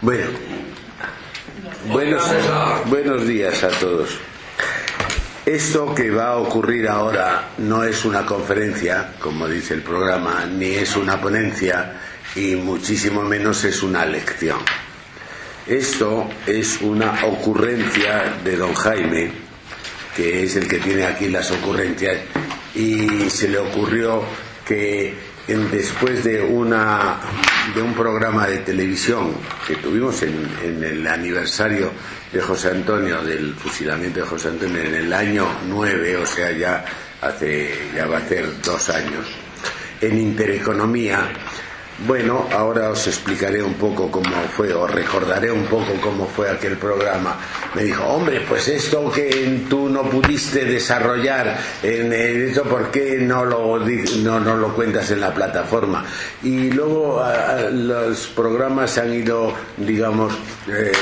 Bueno, buenos, buenos días a todos. Esto que va a ocurrir ahora no es una conferencia, como dice el programa, ni es una ponencia y muchísimo menos es una lección. Esto es una ocurrencia de don Jaime, que es el que tiene aquí las ocurrencias, y se le ocurrió que en- después de, una, de un programa de televisión que tuvimos en, en el aniversario de José Antonio, del fusilamiento de José Antonio, en el año 9, o sea, ya, hace, ya va a ser dos años, en Intereconomía, bueno, ahora os explicaré un poco cómo fue, os recordaré un poco cómo fue aquel programa. Me dijo, hombre, pues esto que tú no pudiste desarrollar en esto, ¿por qué no lo, no, no lo cuentas en la plataforma? Y luego a- los programas han ido, digamos, eh,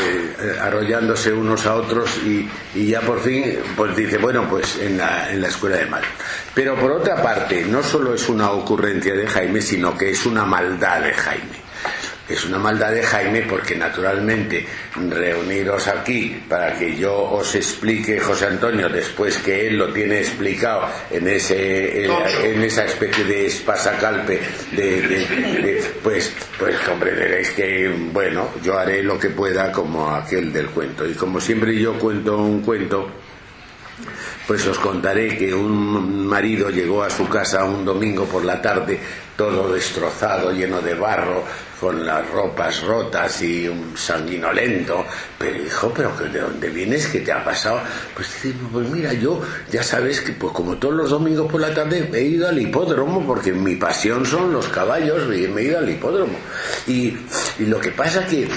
arrollándose unos a otros y, y ya por fin, pues dice, bueno, pues en la, en la escuela de mal. Pero por otra parte, no solo es una ocurrencia de Jaime, sino que es una maldad de Jaime. Es una maldad de Jaime porque naturalmente reuniros aquí para que yo os explique José Antonio después que él lo tiene explicado en ese en, en esa especie de espasacalpe de, de- de- pues pues comprenderéis que bueno yo haré lo que pueda como aquel del cuento y como siempre yo cuento un cuento pues os contaré que un marido llegó a su casa un domingo por la tarde, todo destrozado, lleno de barro, con las ropas rotas y un sanguinolento. Pero dijo, pero ¿de dónde vienes? ¿Qué te ha pasado? Pues pues mira, yo ya sabes que pues como todos los domingos por la tarde he ido al hipódromo, porque mi pasión son los caballos y me he ido al hipódromo. Y, y lo que pasa que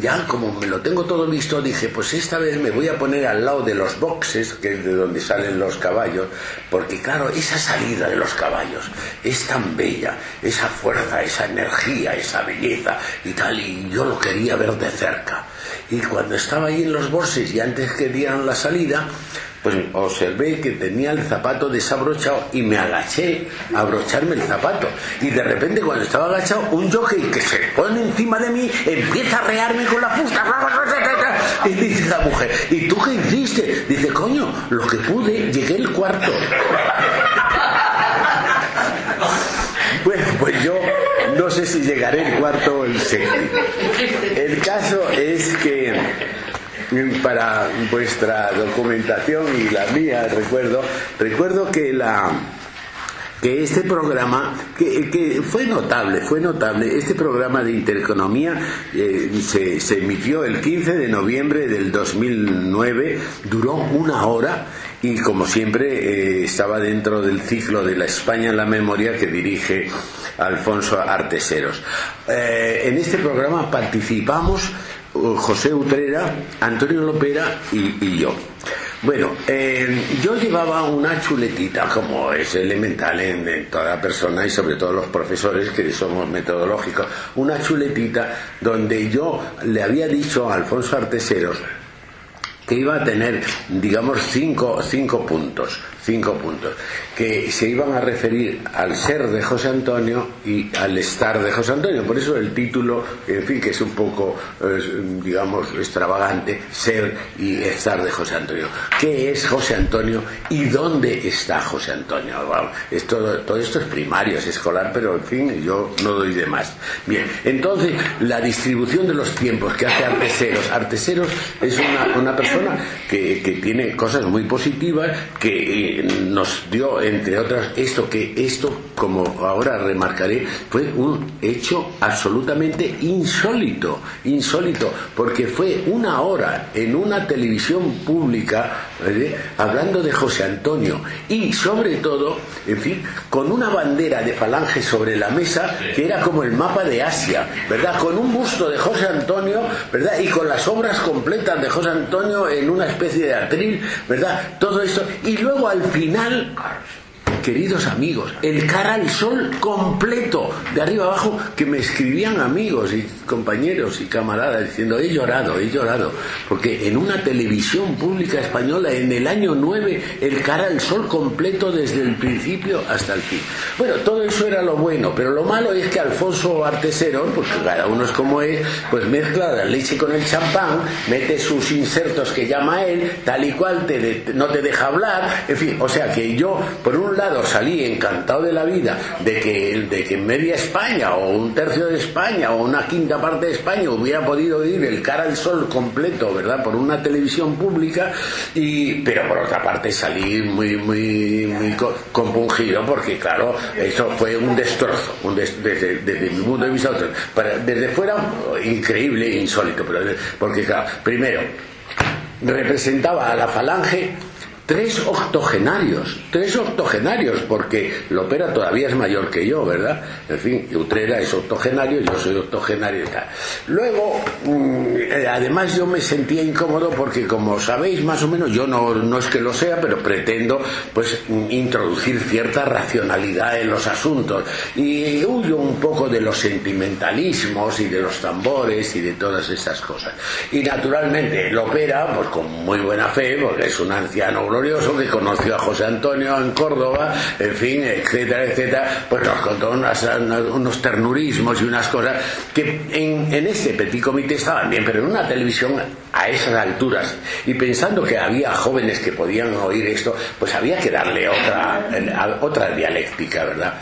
ya como me lo tengo todo visto, dije, pues esta vez me voy a poner al lado de los boxes, que es de donde salen los caballos, porque claro, esa salida de los caballos es tan bella, esa fuerza, esa energía, esa belleza y tal, y yo lo quería ver de cerca. Y cuando estaba ahí en los boxes y antes que dieran la salida, pues observé que tenía el zapato desabrochado y me agaché a abrocharme el zapato. Y de repente cuando estaba agachado, un jockey que se pone encima de mí empieza a rearme con la fusta. Y dice la mujer, ¿y tú qué hiciste? Dice, coño, lo que pude, llegué el cuarto. Bueno, pues yo no sé si llegaré el cuarto o el séptimo. El caso es que mm, para vuestra documentación y la mía, recuerdo, recuerdo que la que este programa, que, fue notable, fue notable, este programa de intereconomía eh, se, emitió el 15 de noviembre del 2009, duró una hora y como siempre eh, estaba dentro del ciclo de la España en la memoria que dirige Alfonso Arteseros. Eh, en este programa participamos José Utrera, Antonio Lopera y yo. Bueno, eh, yo llevaba una chuletita, como es elemental en, toda persona y sobre todo los profesores que somos metodológicos, una chuletita donde yo le había dicho a Alfonso Arteseros que iba a tener, digamos, cinco, cinco puntos, cinco puntos, que se iban a referir al ser de José Antonio y al estar de José Antonio. Por eso el título, en fin, que es un poco, eh, digamos, extravagante, ser y estar de José Antonio. ¿Qué es José Antonio y dónde está José Antonio? Vamos, esto, todo esto es primario, es escolar, pero en fin, yo no doy de más. Bien, entonces, la distribución de los tiempos que hace Arteseros. Arteseros es una, una persona persona que, que tiene cosas muy positivas, que nos dio, entre otras, esto que esto, como ahora remarcaré, fue un hecho absolutamente insólito, insólito, porque fue una hora en una televisión pública hablando de José Antonio y sobre todo, en fin, con una bandera de falange sobre la mesa que era como el mapa de Asia, ¿verdad? Con un busto de José Antonio, ¿verdad? Y con las obras completas de José Antonio en una especie de atril, ¿verdad? Todo esto. Y luego al final queridos amigos, el cara al sol completo, de arriba abajo, que me escribían amigos y compañeros y camaradas diciendo, he llorado, he llorado, porque en una televisión pública española en el año 9, el cara al sol completo desde el principio hasta el fin. Bueno, todo eso era lo bueno, pero lo malo es que Alfonso Artesero, porque cada uno es como es, pues mezcla la leche con el champán, mete sus insertos que llama él, tal y cual te no te deja hablar, en fin, o sea que yo, por un lado, salí encantado de la vida de que, de que media España o un tercio de España o una quinta parte de España hubiera podido oír el cara al sol completo, ¿verdad? Por una televisión pública, y, pero por otra parte salí muy, muy, muy compungido porque, claro, eso fue un destrozo, un desde, mi punto de vista, desde fuera increíble insólito, pero, porque, claro, primero, representaba a la falange Tres octogenarios, tres octogenarios, porque Lopera todavía es mayor que yo, ¿verdad? En fin, Utrera es octogenario, yo soy octogenario y tal. Luego, mm, eh, además yo me sentía incómodo porque, como sabéis más o menos, yo no, no es que lo sea, pero pretendo pues introducir cierta racionalidad en los asuntos y huyo un poco de los sentimentalismos y de los tambores y de todas esas cosas. Y naturalmente Lopera, pues con muy buena fe, porque es un anciano glorioso que conoció a José Antonio en Córdoba, en fin, etcétera, etcétera, pues nos contó unos ternurismos y unas cosas que en, en este petit comité estaban bien, pero en una televisión a esas alturas y pensando que había jóvenes que podían oír esto, pues había que darle otra, otra dialéctica, ¿verdad?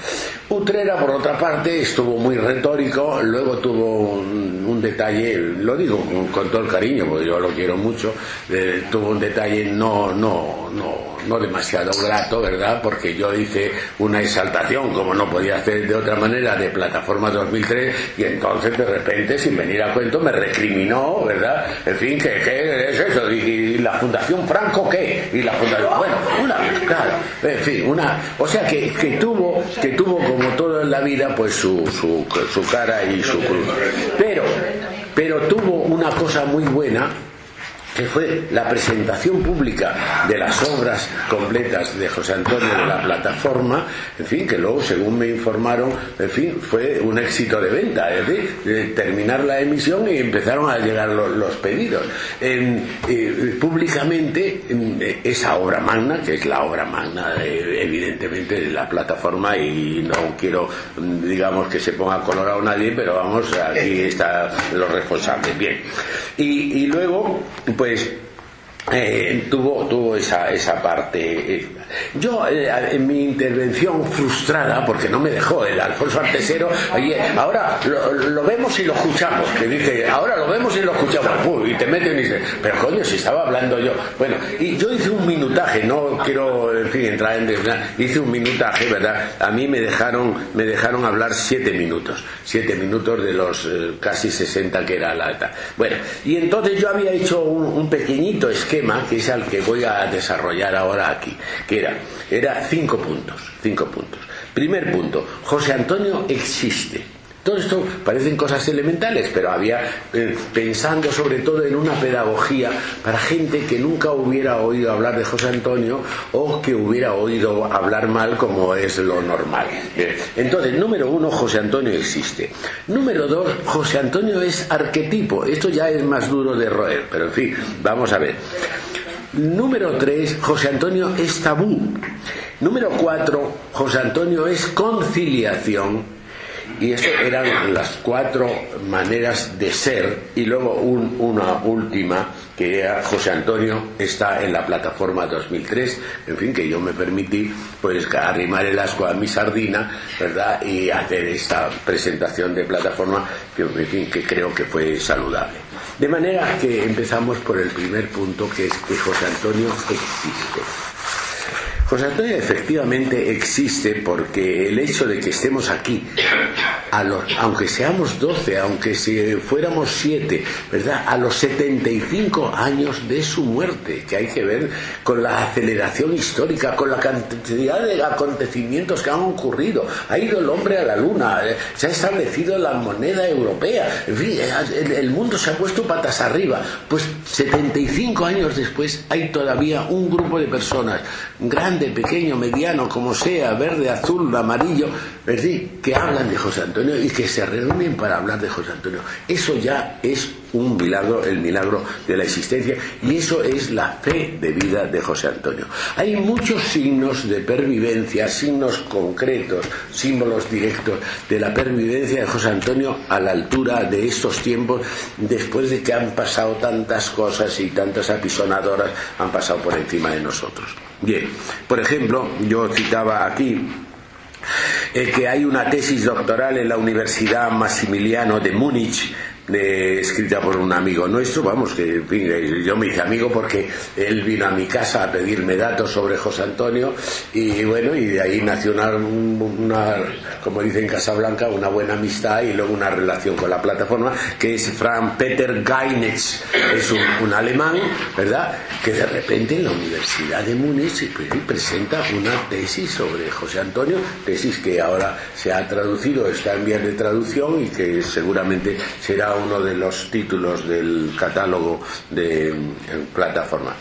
Utrera, por otra parte, estuvo muy retórico, luego tuvo un, detalle, lo digo con, todo el cariño, porque yo lo quiero mucho, eh, tuvo un detalle no, no, no no demasiado grato, ¿verdad? Porque yo hice una exaltación, como no podía hacer de otra manera, de Plataforma 2003 y entonces de repente, sin venir a cuento, me recriminó, ¿verdad? En fin, ¿qué, es eso? ¿Y, la Fundación Franco qué? Y la Fundación... Bueno, una... Claro, en fin, una... O sea que, que tuvo, que tuvo como todo en la vida, pues su, su, su cara y su cruz. Pero, pero tuvo una cosa muy buena que fue la presentación pública de las obras completas de José Antonio de la plataforma, en fin, que luego, según me informaron, en fin, fue un éxito de venta, es decir, terminar la emisión y empezaron a llegar los, pedidos. Eh, públicamente, esa obra magna, que es la obra magna, evidentemente, de la plataforma, y no quiero, digamos, que se ponga colorado nadie, pero vamos, aquí están los responsables. Bien. Y, y luego, pues eh, tuvo, tuvo esa, esa parte. Eh, yo, eh, en mi intervención frustrada, porque no me dejó el Alfonso Artesero, oye, ahora lo, vemos y lo escuchamos, que dice, ahora lo vemos y lo escuchamos, y te meten y dices, pero coño, si estaba hablando yo. Bueno, y yo hice un minutaje, no quiero, en fin, entrar en hice un minutaje, ¿verdad? A mí me dejaron, me dejaron hablar siete minutos, siete minutos de los casi sesenta que era la alta. Bueno, y entonces yo había hecho un, un pequeñito esquema, que es el que voy a desarrollar ahora aquí, que era, era cinco puntos, cinco puntos. Primer punto, José Antonio existe. Todo esto parecen cosas elementales, pero había eh, pensando sobre todo en una pedagogía para gente que nunca hubiera oído hablar de José Antonio o que hubiera oído hablar mal como es lo normal. entonces, número uno, José Antonio existe. Número dos, José Antonio es arquetipo. Esto ya es más duro de roer, pero en fin, vamos a ver. Número tres, José Antonio es tabú. Número cuatro, José Antonio es conciliación. Y estas eran las cuatro maneras de ser. Y luego una última, que era José Antonio está en la plataforma 2003. En fin, que yo me permití pues arrimar el asco a mi sardina, ¿verdad? Y hacer esta presentación de plataforma que, en fin, que creo que fue saludable. De manera que empezamos por el primer punto, que es que José Antonio existe. José Antonio efectivamente existe porque el hecho de que estemos aquí, aunque seamos 12, aunque si fuéramos 7, ¿verdad? A los 75 años de su muerte, que hay que ver con la aceleración histórica, con la cantidad de acontecimientos que han ocurrido. Ha ido el hombre a la luna, eh, se ha establecido la moneda europea, en fin, eh, el mundo se ha puesto patas arriba. Pues 75 años después hay todavía un grupo de personas grandes pequeño, mediano, como sea, verde, azul, amarillo, decir, que hablan de José Antonio y que se reúnen para hablar de José Antonio. Eso ya es un milagro, el milagro de la existencia, y eso es la fe de vida de José Antonio. Hay muchos signos de pervivencia, signos concretos, símbolos directos de la pervivencia de José Antonio a la altura de estos tiempos, después de que han pasado tantas cosas y tantas apisonadoras han pasado por encima de nosotros. Bien, por ejemplo, yo citaba aquí eh, que hay una tesis doctoral en la Universidad Maximiliano de Múnich escrita por un amigo nuestro, vamos, que eh, yo me hice amigo porque él vino a mi casa a pedirme datos sobre José Antonio y bueno, y de ahí nació una, como dice en Casablanca, una buena amistad y luego una relación con la plataforma, que es Frank Peter Geinetz, es un, alemán, ¿verdad?, que de repente en la Universidad de Múnich presenta una tesis sobre José Antonio, tesis que ahora se ha traducido, está en vías de traducción y que seguramente será uno de los títulos del catálogo de plataforma.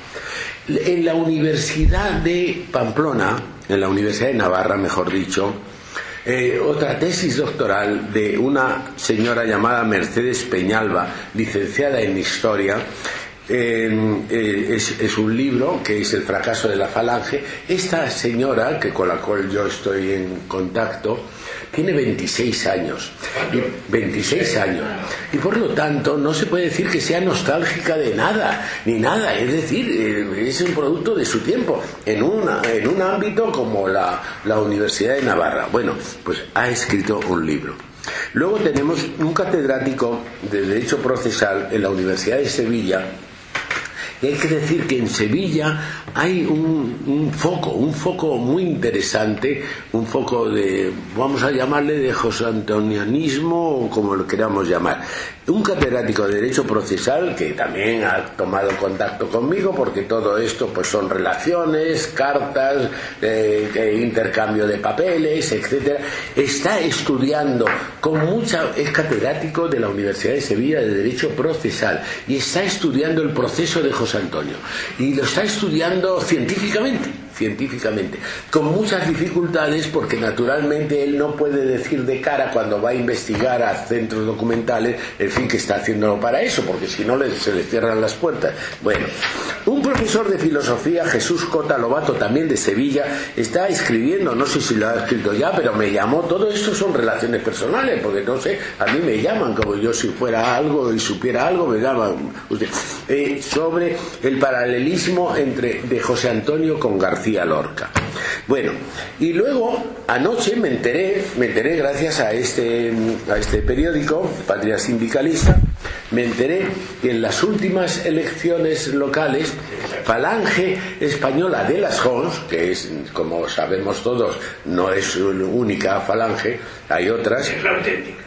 En la Universidad de Pamplona, en la Universidad de Navarra, mejor dicho, eh, otra tesis doctoral de una señora llamada Mercedes Peñalba, licenciada en Historia, eh, es, es, un libro que es El fracaso de la falange. Esta señora, que con la cual yo estoy en contacto, tiene 26 años. Y 26 años. Y por lo tanto no se puede decir que sea nostálgica de nada, ni nada. Es decir, eh, es un producto de su tiempo, en, una, en un ámbito como la, la Universidad de Navarra. Bueno, pues ha escrito un libro. Luego tenemos un catedrático de Derecho Procesal en la Universidad de Sevilla, hay que decir que en Sevilla hay un, foco, un foco muy interesante, un foco de, vamos a llamarle de José Antonianismo o como lo queramos llamar un catedrático de Derecho Procesal que también ha tomado contacto conmigo porque todo esto pues son relaciones, cartas, eh, intercambio de papeles, etcétera. Está estudiando con mucha es catedrático de la Universidad de Sevilla de Derecho Procesal y está estudiando el proceso de José Antonio y lo está estudiando científicamente científicamente, con muchas dificultades porque naturalmente él no puede decir de cara cuando va a investigar a centros documentales, en fin, que está haciéndolo para eso, porque si no se le cierran las puertas. Bueno, un profesor de filosofía, Jesús Cota Lobato, también de Sevilla, está escribiendo, no sé si lo ha escrito ya, pero me llamó, todo esto son relaciones personales, porque no sé, a mí me llaman, como yo si fuera algo y supiera algo, me llaman usted, eh, sobre el paralelismo entre de José Antonio con García Lorca. Bueno, y luego anoche me enteré, me enteré gracias a este, a este periódico, Patria Sindicalista, me enteré que en las últimas elecciones locales, Falange Española de las Jons, que es, como sabemos todos, no es única Falange, hay otras. Es la auténtica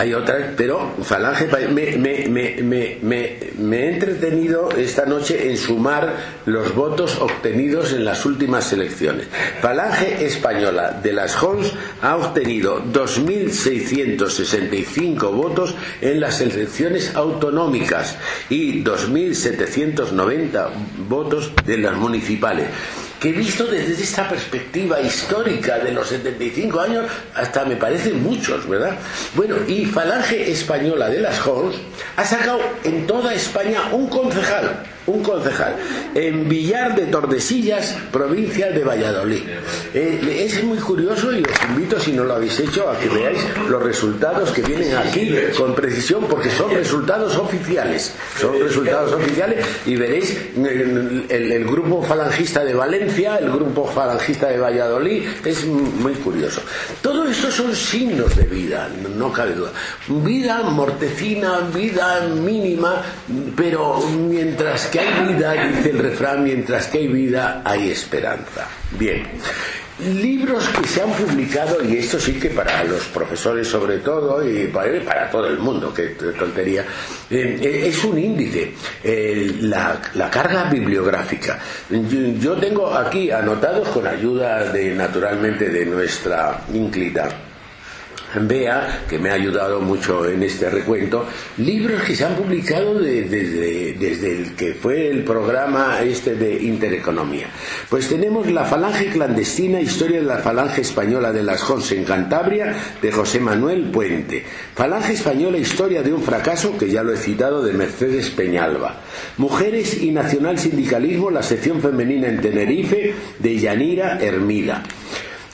hay otras, pero Falange me, me, me, me, he entretenido esta noche en sumar los votos obtenidos en las últimas elecciones. Falange Española de las Jons ha obtenido 2.665 votos en las elecciones autonómicas y 2.790 votos de las municipales que visto desde esta perspectiva histórica de los 75 años, hasta me parecen muchos, ¿verdad? Bueno, y Falange Española de las Jons ha sacado en toda España un concejal, un concejal, en Villar de Tordesillas, provincia de Valladolid. Eh, es muy curioso y os invito, si no lo habéis hecho, a que veáis los resultados que vienen aquí con precisión, porque son resultados oficiales. Son resultados oficiales y veréis el, grupo falangista de Valencia, el grupo falangista de Valladolid, es muy curioso. Todo esto son signos de vida, no cabe duda. Vida mortecina, vida mínima, pero mientras que hay vida, dice el refrán, mientras que hay vida hay esperanza. Bien. Libros que se han publicado, y esto sí que para los profesores sobre todo, y para, todo el mundo, que tontería, eh, eh, es un índice, la, carga bibliográfica. Yo, tengo aquí anotados con ayuda de, naturalmente, de nuestra ínclita Vea, que me ha ayudado mucho en este recuento, libros que se han publicado desde, desde el que fue el programa este de Intereconomía. Pues tenemos La Falange Clandestina, Historia de la Falange Española de las Jons en Cantabria, de José Manuel Puente. Falange Española, Historia de un fracaso, que ya lo he citado, de Mercedes Peñalba. Mujeres y Nacional Sindicalismo, la sección femenina en Tenerife, de Yanira Hermida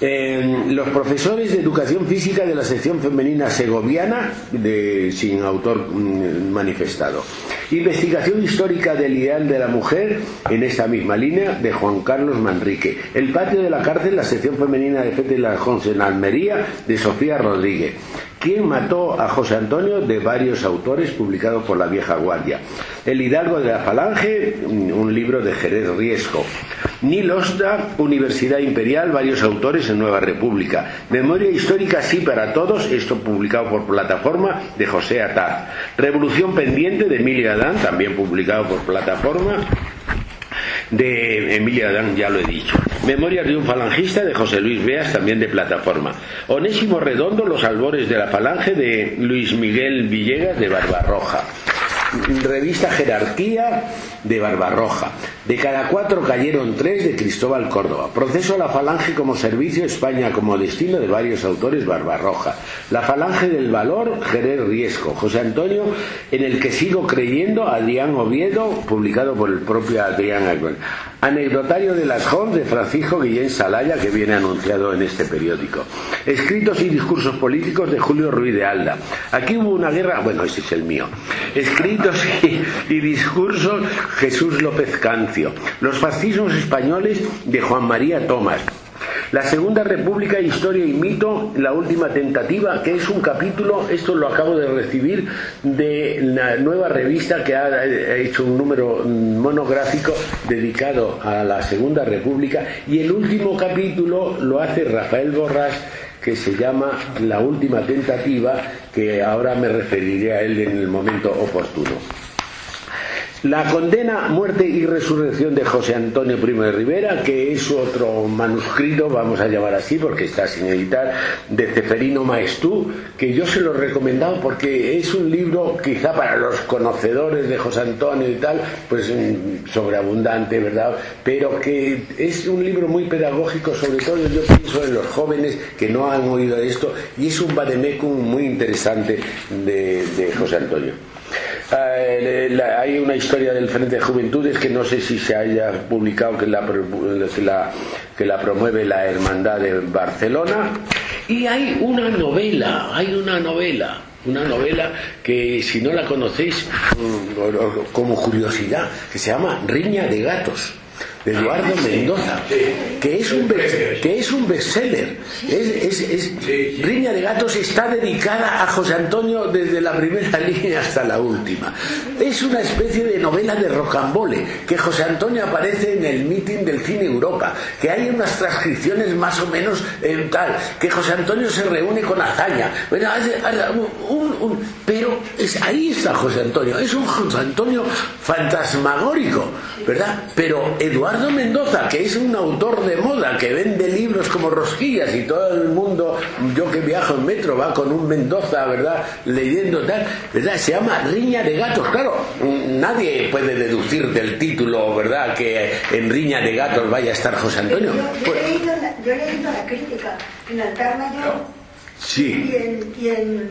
los profesores de educación física de la sección femenina segoviana, de, sin autor mm, manifestado. Investigación histórica del ideal de la mujer en esta misma línea de Juan Carlos Manrique. El patio de la cárcel, la sección femenina de Fete la en Almería, de Sofía Rodríguez. ¿Quién mató a José Antonio? De varios autores publicados por la vieja guardia. El Hidalgo de la Falange, un libro de Jerez Riesco. Nilosta, Universidad Imperial, varios autores en Nueva República. Memoria histórica sí para todos, esto publicado por plataforma de José Atar. Revolución pendiente de Emilia Adán, también publicado por plataforma de Emilia Adán, ya lo he dicho. Memorias de un falangista de José Luis Beas, también de plataforma. Onésimo Redondo, Los albores de la falange de Luis Miguel Villegas de Barbarroja revista Jerarquía de Barbarroja. De cada cuatro cayeron tres de Cristóbal Córdoba. Proceso a la Falange como servicio, España como destino de varios autores Barbarroja. La Falange del Valor, Jerez Riesco. José Antonio, en el que sigo creyendo, Adrián Oviedo, publicado por el propio Adrián Anecdotario de las Jons de Francisco Guillén Salaya, que viene anunciado en este periódico. Escritos y discursos políticos de Julio Ruiz de Alda. Aquí hubo una guerra, bueno, ese es el mío. Escritos y, discursos Jesús López Cancio. Los fascismos españoles de Juan María Tomás. La Segunda República, Historia y Mito, la última tentativa, que es un capítulo, esto lo acabo de recibir, de la nueva revista que ha hecho un número monográfico dedicado a la Segunda República, y el último capítulo lo hace Rafael Borrás que se llama La Última Tentativa, que ahora me referiré a él en el momento oportuno. La condena, muerte y resurrección de José Antonio Primo de Rivera, que es otro manuscrito, vamos a llamar así porque está sin editar, de Ceferino Maestú, que yo se lo he recomendado porque es un libro quizá para los conocedores de José Antonio y tal, pues mm, sobreabundante, ¿verdad? Pero que es un libro muy pedagógico, sobre todo yo pienso en los jóvenes que no han oído esto, y es un vademecum muy interesante de, de José Antonio. Eh, hay una historia del Frente de Juventudes que no sé si se haya publicado que la, que la, promueve la Hermandad de Barcelona. Y hay una novela, hay una novela una novela que si no la conocéis mm, como curiosidad, que se llama Riña de Gatos de Eduardo Mendoza, que es un, que es un bestseller. Es, Riña de Gatos está dedicada a José Antonio desde la primera línea hasta la última. Es una especie de novela de rocambole, que José Antonio aparece en el meeting del Cine Europa, que hay unas transcripciones más o menos en tal, que José Antonio se reúne con hazaña. Bueno, pero es, ahí está José Antonio, es un José Antonio fantasmagórico, ¿verdad? Pero Eduardo Eduardo Mendoza, que es un autor de moda, que vende libros como rosquillas y todo el mundo, yo que viajo en metro, va con un Mendoza, ¿verdad? Leyendo tal, ¿verdad? Se llama Riña de Gatos. Claro, nadie puede deducir del título, ¿verdad? Que en Riña de Gatos vaya a estar José Antonio. Yo, he, leído la, crítica, en Alterna yo Sí. Y en, y en,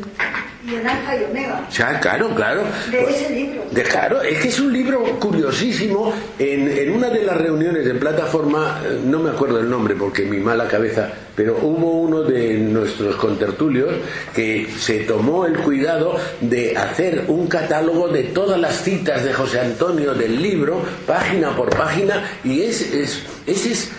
y en Alfa y Omega. Ya, claro, claro. De Pues- ese libro. de- claro, es que es un libro curiosísimo. En, en una de las reuniones de plataforma, eh, no me acuerdo el nombre porque mi mala cabeza, pero hubo uno de nuestros contertulios que se tomó el cuidado de hacer un catálogo de todas las citas de José Antonio del libro, página por página, y es, es, ese es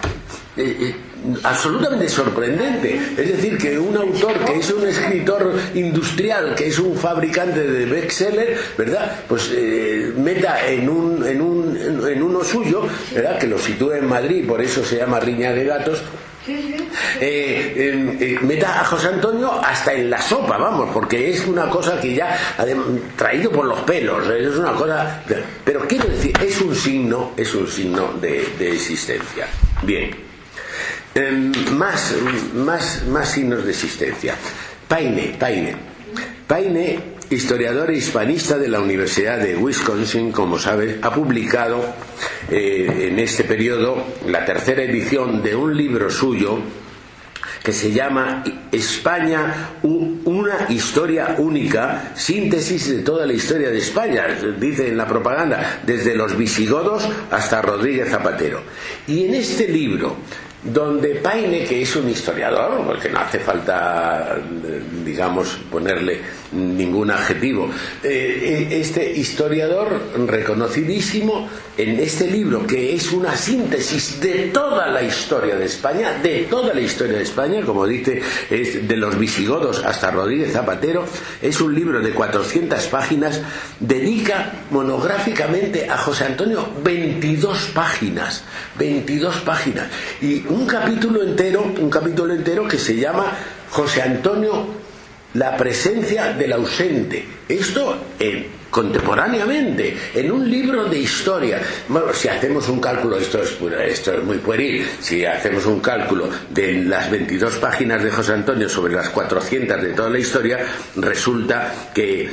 eh, eh, absolutamente sorprendente. Es decir, que un autor que es un escritor industrial, que es un fabricante de bestseller, ¿verdad? Pues eh, meta en, un, en, un, en uno suyo, ¿verdad? Que lo sitúe en Madrid, por eso se llama Riña de Gatos, eh, eh, eh, meta a José Antonio hasta en la sopa, vamos, porque es una cosa que ya adem- traído por los pelos, es una cosa, pero quiero decir, es un signo, es un signo de, de existencia. Bien, Em, más, más, más signos de existencia. Paine, Paine, Paine, historiador hispanista de la Universidad de Wisconsin, como sabes, ha publicado eh, en este periodo la tercera edición de un libro suyo que se llama España, una historia única, síntesis de toda la historia de España, dice en la propaganda, desde los visigodos hasta Rodríguez Zapatero. Y en este libro, donde Paine, que es un historiador, porque no hace falta, eh, digamos, ponerle ningún adjetivo, eh, este historiador reconocidísimo en este libro, que es una síntesis de toda la historia de España, de toda la historia de España, como dice, es de los visigodos hasta Rodríguez Zapatero, es un libro de 400 páginas, dedica monográficamente a José Antonio 22 páginas, 22 páginas, y un capítulo entero, un capítulo entero que se llama José Antonio la presencia del ausente. Esto eh, contemporáneamente, en un libro de historia. Bueno, si hacemos un cálculo, esto es, esto es muy pueril, si hacemos un cálculo de las 22 páginas de José Antonio sobre las 400 de toda la historia, resulta que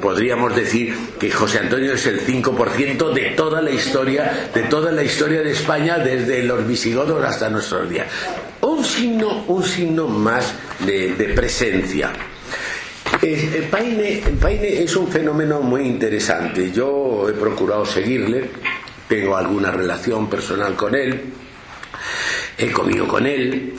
podríamos decir que José Antonio es el 5% de toda la historia, de toda la historia de España desde los visigodos hasta nuestros días. Un signo, un signo más de, presencia. Eh, Paine es un fenómeno muy interesante. Yo he procurado seguirle, tengo alguna relación personal con él, he comido con él.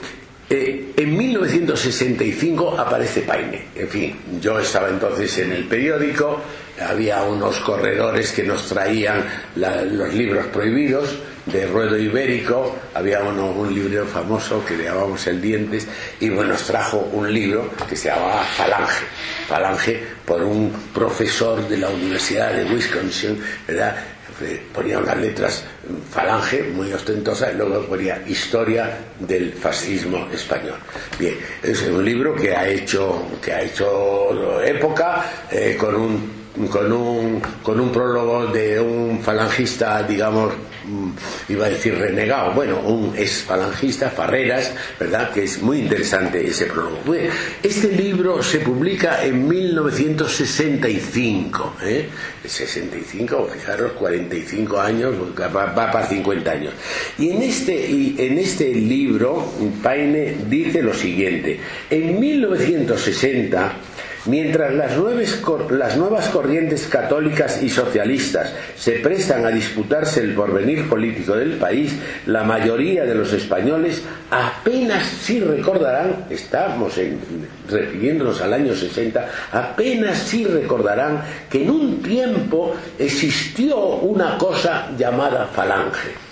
Eh, en 1965 aparece Paine. En fin, yo estaba entonces en el periódico, había unos corredores que nos traían los libros prohibidos de Ruedo Ibérico, había uno, un libro famoso que le llamábamos El Dientes, y bueno, nos trajo un libro que se llamaba Falange. Falange por un profesor de la Universidad de Wisconsin, ¿verdad? Eh, ponía unas letras mm, falange muy ostentosas y luego ponía historia del fascismo español bien es un libro que ha hecho que ha hecho época eh, con un con un con un prólogo de un falangista digamos mm, iba a decir renegado. Bueno un ex falangista Farreras verdad que es muy interesante ese prólogo. Este libro se publica en 1965 ¿eh? 65 fijaros 45 años va, va para 50 años. Y en este y en este libro Paine dice lo siguiente en 1960 Mientras las, nuevas corrientes católicas y socialistas se prestan a disputarse el porvenir político del país, la mayoría de los españoles apenas sí recordarán, estamos refiriéndonos al año 60, apenas sí recordarán que en un tiempo existió una cosa llamada falange.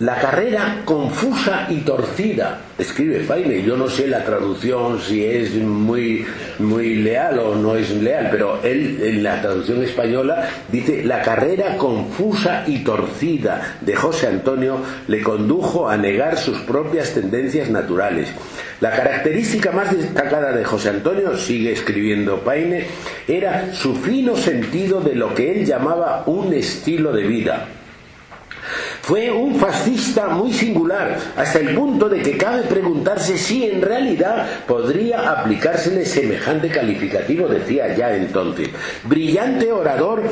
La carrera confusa y torcida, escribe Paine, yo no sé la traducción si es muy, muy leal o no es leal, pero él en la traducción española dice la carrera confusa y torcida de José Antonio le condujo a negar sus propias tendencias naturales. La característica más destacada de José Antonio, sigue escribiendo Paine, era su fino sentido de lo que él llamaba un estilo de vida. Fue un fascista muy singular, hasta el punto de que cabe preguntarse si en realidad podría aplicársele semejante calificativo, decía ya entonces. Brillante orador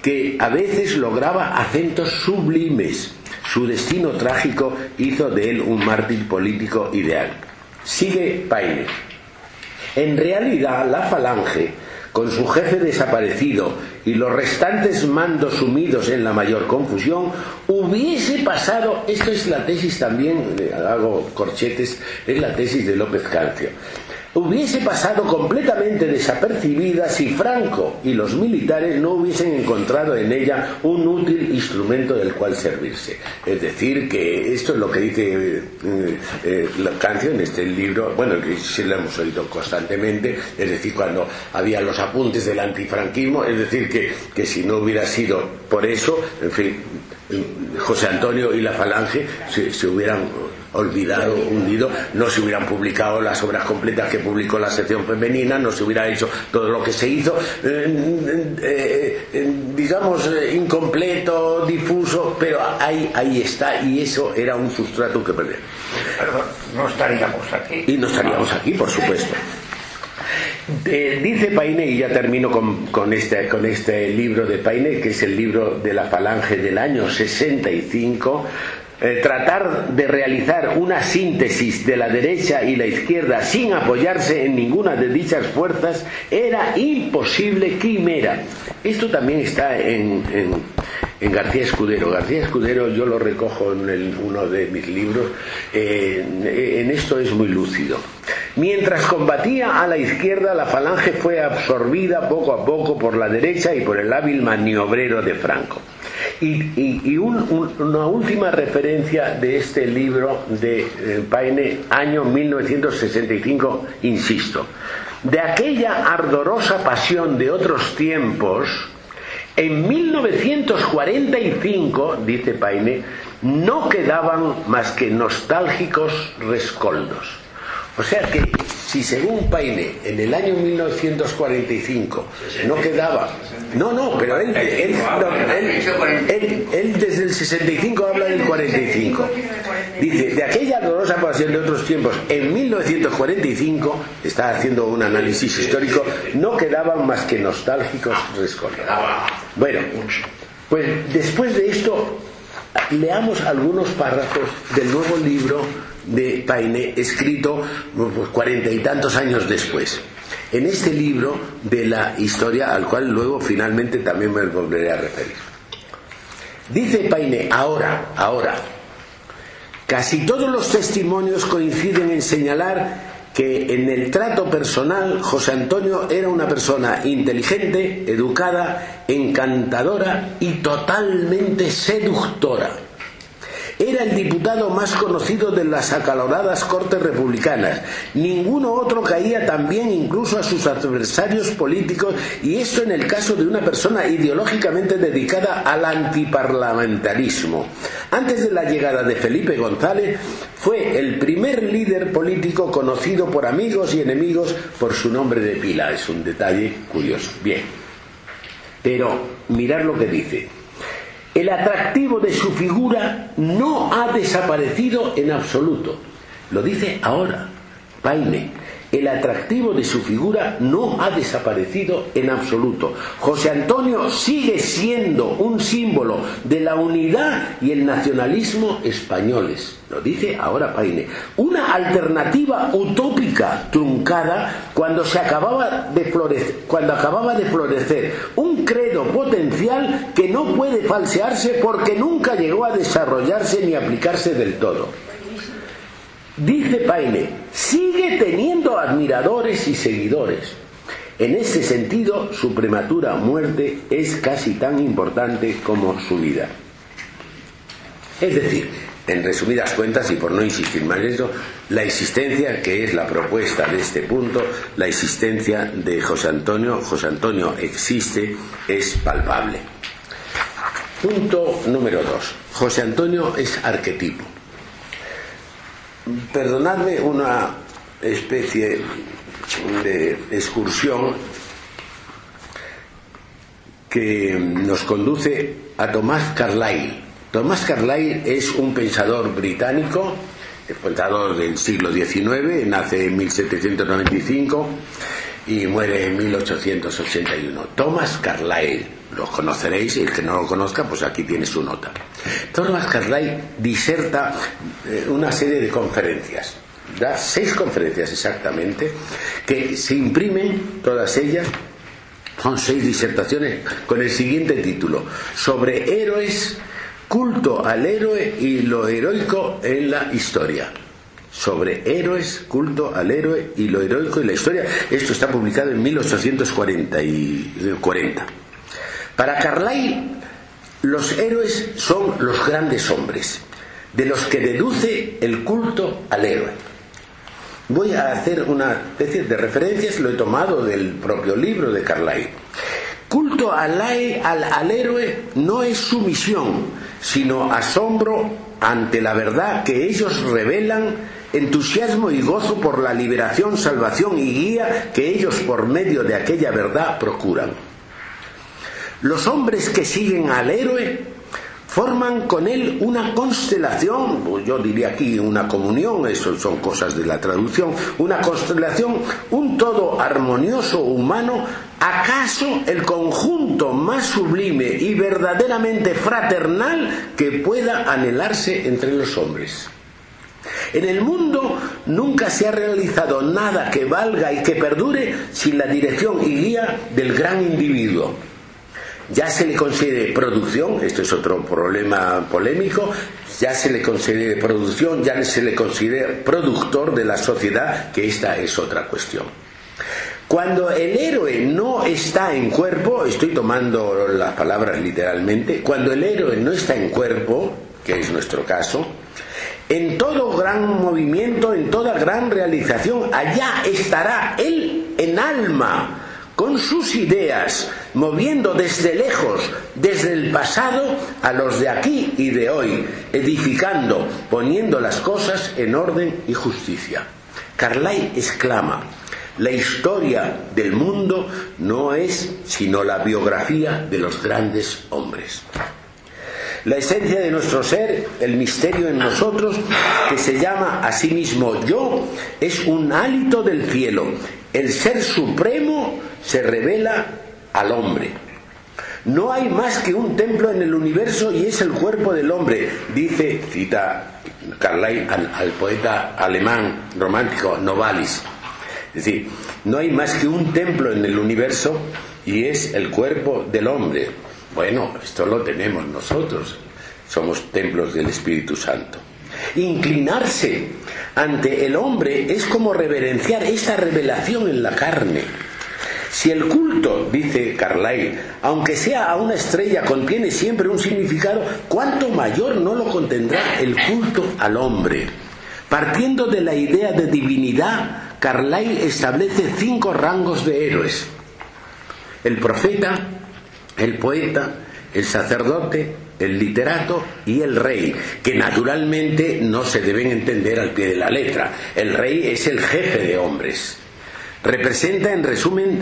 que a veces lograba acentos sublimes. Su destino trágico hizo de él un mártir político ideal. Sigue Paine. En realidad, la falange, con su jefe desaparecido y los restantes mandos sumidos en la mayor confusión, hubiese pasado, esto es la tesis también, hago corchetes, es la tesis de López Cancio, hubiese pasado completamente desapercibida si Franco y los militares no hubiesen encontrado en ella un útil instrumento del cual servirse. Es decir, que esto es lo que dice eh, eh, la canción este libro, bueno, que sí lo hemos oído constantemente, es decir, cuando había los apuntes del antifranquismo, es decir, que, que si no hubiera sido por eso, en fin, José Antonio y la Falange se hubieran olvidado, hundido, no se hubieran publicado las obras completas que publicó la sección femenina, no se hubiera hecho todo lo que se hizo, eh, eh, eh, digamos, incompleto, difuso, pero ahí, ahí está, y eso era un sustrato que perder. no estaríamos aquí. Y no estaríamos aquí, por supuesto. dice Paine, y ya termino con, con, este, con este libro de Paine, que es el libro de la Falange del año 65, eh, tratar de realizar una síntesis de la derecha y la izquierda sin apoyarse en ninguna de dichas fuerzas era imposible quimera. Esto también está en, García Escudero. García Escudero yo lo recojo en uno de mis libros. Eh, en esto es muy lúcido. Mientras combatía a la izquierda, la falange fue absorbida poco a poco por la derecha y por el hábil maniobrero de Franco. Y, una última referencia de este libro de eh, Paine, año 1965, insisto. De aquella ardorosa pasión de otros tiempos, en 1945, dice Paine, no quedaban más que nostálgicos rescoldos. O sea que si según Paine en el año 1945 no quedaba no, no, pero él, él, desde el 65 habla del 45. Dice, de aquella dolorosa pasión de otros tiempos, en 1945, está haciendo un análisis histórico, no quedaban más que nostálgicos rescoldos. Bueno, pues después de esto, leamos algunos párrafos del nuevo libro de Paine, escrito pues, cuarenta y tantos años después en este libro de la historia al cual luego finalmente también me volveré a referir. Dice Paine, ahora, ahora, casi todos los testimonios coinciden en señalar que en el trato personal José Antonio era una persona inteligente, educada, encantadora y totalmente seductora era el diputado más conocido de las acaloradas cortes republicanas. Ninguno otro caía tan bien incluso a sus adversarios políticos y esto en el caso de una persona ideológicamente dedicada al antiparlamentarismo. Antes de la llegada de Felipe González, fue el primer líder político conocido por amigos y enemigos por su nombre de pila. Es un detalle curioso. Bien. Pero mirar lo que dice. El atractivo de su figura no ha desaparecido en absoluto. Lo dice ahora Paine el atractivo de su figura no ha desaparecido en absoluto. José Antonio sigue siendo un símbolo de la unidad y el nacionalismo españoles. Lo dice ahora Paine. Una alternativa utópica truncada cuando se acababa de florecer, cuando acababa de florecer un credo potencial que no puede falsearse porque nunca llegó a desarrollarse ni aplicarse del todo. Dice Paine, sigue teniendo admiradores y seguidores. En ese sentido, su prematura muerte es casi tan importante como su vida. Es decir, en resumidas cuentas, y por no insistir más en eso, la existencia, que es la propuesta de este punto, la existencia de José Antonio, José Antonio existe, es palpable. Punto número dos. José Antonio es arquetipo perdonadme una especie de excursión que nos conduce a Tomás Carlyle. Tomás Carlyle es un pensador británico, pensador del siglo XIX, nace en 1795 y muere en 1881. Thomas Carlyle, lo conoceréis, y el que no lo conozca, pues aquí tiene su nota. Thomas Carlyle diserta eh, una serie de conferencias. da seis conferencias exactamente, que se imprimen todas ellas, son seis disertaciones con el siguiente título, sobre héroes, culto al héroe y lo heroico en la historia sobre héroes, culto al héroe y lo heroico en la historia. Esto está publicado en 1840. Para Carlyle, los héroes son los grandes hombres, de los que deduce el culto al héroe. Voy a hacer una especie de referencias, lo he tomado del propio libro de Carlyle. Culto al, al, al héroe no es sumisión, sino asombro ante la verdad que ellos revelan entusiasmo y gozo por la liberación, salvación y guía que ellos por medio de aquella verdad procuran. Los hombres que siguen al héroe forman con él una constelación, yo diría aquí una comunión, eso son cosas de la traducción, una constelación, un todo armonioso humano, acaso el conjunto más sublime y verdaderamente fraternal que pueda anhelarse entre los hombres. En el mundo nunca se ha realizado nada que valga y que perdure sin la dirección y guía del gran individuo. Ya se le considere producción, esto es otro problema polémico, ya se le considere producción, ya se le considere productor de la sociedad, que esta es otra cuestión. Cuando el héroe no está en cuerpo, estoy tomando las palabras literalmente, cuando el héroe no está en cuerpo, que es nuestro caso, en todo gran movimiento, en toda gran realización, allá estará Él en alma, con sus ideas, moviendo desde lejos, desde el pasado, a los de aquí y de hoy, edificando, poniendo las cosas en orden y justicia. Carlyle exclama, la historia del mundo no es sino la biografía de los grandes hombres. La esencia de nuestro ser, el misterio en nosotros, que se llama a sí mismo yo, es un hálito del cielo. El ser supremo se revela al hombre. No hay más que un templo en el universo y es el cuerpo del hombre, dice, cita Carlyle al, al poeta alemán romántico Novalis. Es decir, no hay más que un templo en el universo y es el cuerpo del hombre. Bueno, esto lo tenemos nosotros. Somos templos del Espíritu Santo. Inclinarse ante el hombre es como reverenciar esta revelación en la carne. Si el culto, dice Carlyle, aunque sea a una estrella, contiene siempre un significado, ¿cuánto mayor no lo contendrá el culto al hombre? Partiendo de la idea de divinidad, Carlyle establece cinco rangos de héroes. El profeta, el poeta, el sacerdote, el literato y el rey, que naturalmente no se deben entender al pie de la letra. El rey es el jefe de hombres. Representa en resumen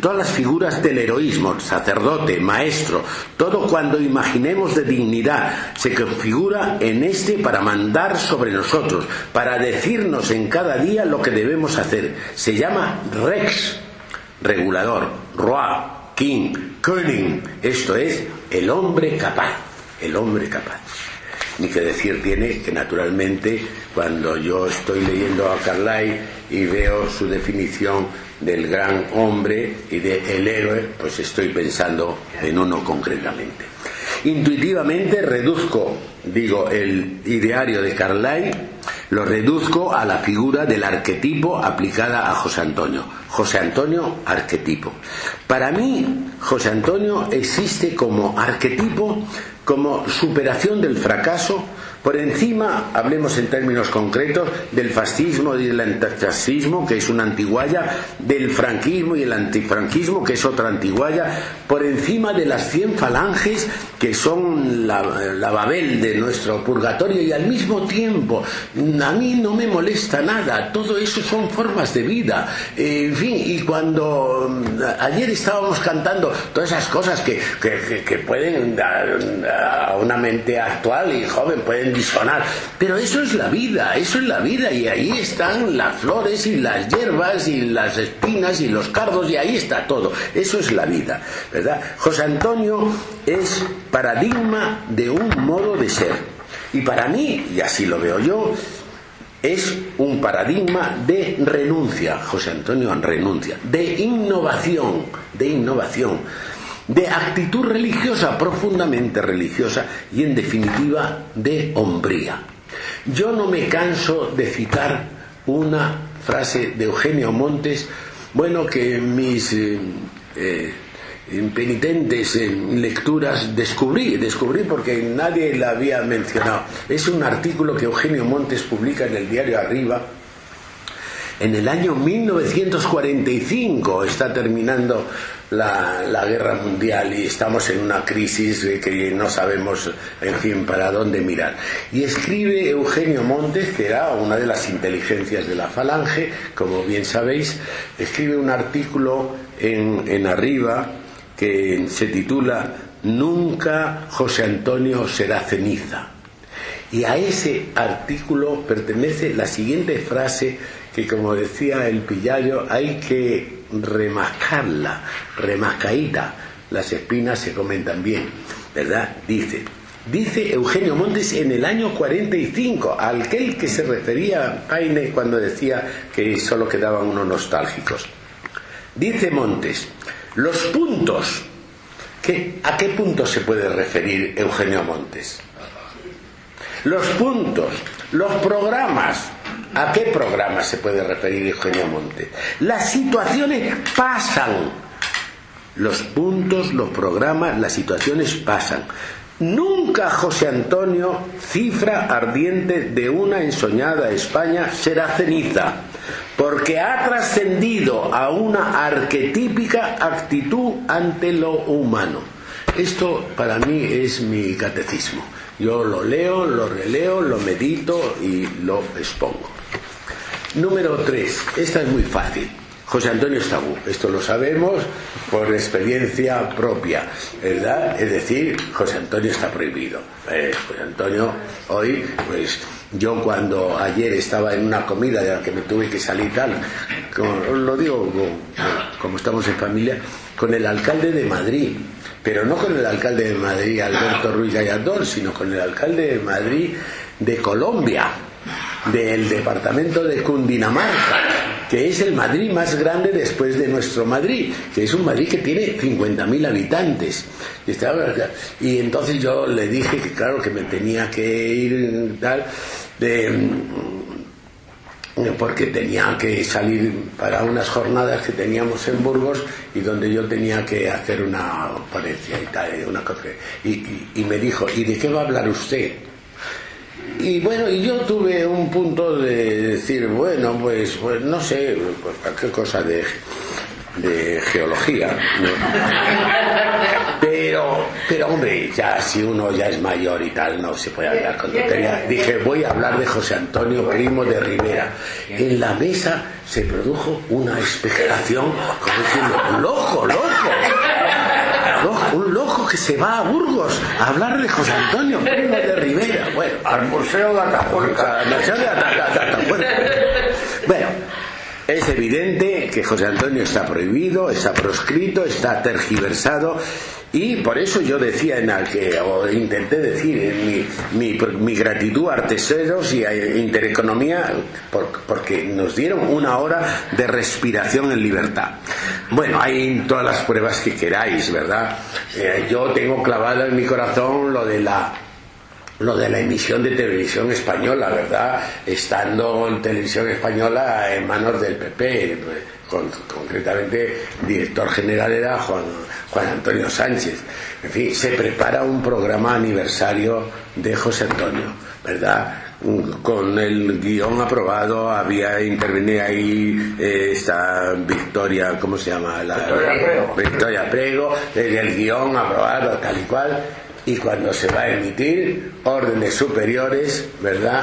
todas las figuras del heroísmo, sacerdote, maestro, todo cuando imaginemos de dignidad se configura en este para mandar sobre nosotros, para decirnos en cada día lo que debemos hacer. Se llama rex, regulador, roi, King, König, esto es el hombre capaz, el hombre capaz. Ni que decir tiene que naturalmente cuando yo estoy leyendo a Carlyle y veo su definición del gran hombre y del el héroe, pues estoy pensando en uno concretamente. Intuitivamente reduzco, digo, el ideario de Carlyle, lo reduzco a la figura del arquetipo aplicada a José Antonio. José Antonio, arquetipo. Para mí, José Antonio existe como arquetipo, como superación del fracaso, por encima, hablemos en términos concretos, del fascismo y del antifascismo, que es una antiguaya, del franquismo y el antifranquismo, que es otra antiguaya, por encima de las cien falanges, que son la, babel de nuestro purgatorio, y al mismo tiempo, a mí no me molesta nada, todo eso son formas de vida. en fin, y cuando mm, ayer estábamos cantando todas esas cosas que, que pueden, a una mente actual y joven, pueden Pero eso es la vida, eso es la vida y ahí están las flores y las hierbas y las espinas y los cardos y ahí está todo. Eso es la vida, ¿verdad? José Antonio es paradigma de un modo de ser. Y para mí, y así lo veo yo, es un paradigma de renuncia, José Antonio renuncia, de innovación, de innovación, de actitud religiosa, profundamente religiosa y en definitiva de hombría. Yo no me canso de citar una frase de Eugenio Montes, bueno, que mis eh, eh, penitentes lecturas descubrí, descubrí porque nadie la había mencionado. Es un artículo que Eugenio Montes publica en el diario Arriba. En el año 1945 está terminando la, guerra mundial y estamos en una crisis que no sabemos, en fin, para dónde mirar. Y escribe Eugenio Montes, que era una de las inteligencias de la Falange, como bien sabéis, escribe un artículo en, en Arriba que se titula Nunca José Antonio será ceniza. Y a ese artículo pertenece la siguiente frase que, como decía el Pillallo, hay que remascarla, remascaíta. Las espinas se comen también, ¿verdad? Dice, dice Eugenio Montes en el año 45, al aquel que se refería Paine cuando decía que solo quedaban unos nostálgicos. Dice Montes, los puntos, ¿a qué puntos se puede referir Eugenio Montes? Los puntos, los programas, ¿a qué programas se puede referir Eugenio Montes? Las situaciones pasan. Los puntos, los programas, las situaciones pasan. Nunca José Antonio, cifra ardiente de una ensoñada España, será ceniza, porque ha trascendido a una arquetípica actitud ante lo humano. Esto para mí es mi catecismo. Yo lo leo, lo releo, lo medito y lo expongo. Número 3. Esta es muy fácil. José Antonio es tabú, esto lo sabemos por experiencia propia, ¿verdad? Es decir, José Antonio está prohibido. Eh, José Antonio, hoy, pues yo cuando ayer estaba en una comida de la que me tuve que salir tal, lo digo como, estamos en familia, con el alcalde de Madrid, pero no con el alcalde de Madrid, Alberto Ruiz Gallardón, sino con el alcalde de Madrid de Colombia, del departamento de Cundinamarca que es el Madrid más grande después de nuestro Madrid, que es un Madrid que tiene 50.000 habitantes. Y, entonces yo le dije que claro que me tenía que ir tal, porque tenía que salir para unas jornadas que teníamos en Burgos y donde yo tenía que hacer una ponencia y tal, una y me dijo, ¿y de qué va a hablar usted? Y bueno, y yo tuve un punto de decir, bueno, pues, pues no sé, pues cualquier cosa de, de geología. Pero, pero hombre, ya si uno ya es mayor y tal, no se puede hablar con tontería. Dije, voy a hablar de José Antonio Primo de Rivera. En la mesa se produjo una expectación, como diciendo, loco, loco un loco que se va a Burgos a hablar de José Antonio Primo de Rivera. Bueno, al Museo de Atapuerca. Al Museo de Atapuerca. Bueno, es evidente que José Antonio está prohibido, está proscrito, está tergiversado y por eso yo decía en que, o intenté decir en mi, mi, gratitud a artesanos y a Intereconomía, porque nos dieron una hora de respiración en libertad. Bueno, hay todas las pruebas que queráis, ¿verdad? Eh, yo tengo clavado en mi corazón lo de la lo de la emisión de televisión española, ¿verdad? Estando en televisión española en manos del PP, pues, concretamente director general era Juan, Juan Antonio Sánchez. En fin, se prepara un programa aniversario de José Antonio, ¿verdad? con el guion aprobado había intervenido ahí eh, esta Victoria, ¿cómo se llama? La, Victoria Prego, Victoria Prego el guion aprobado tal y cual y cuando se va a emitir órdenes superiores, ¿verdad?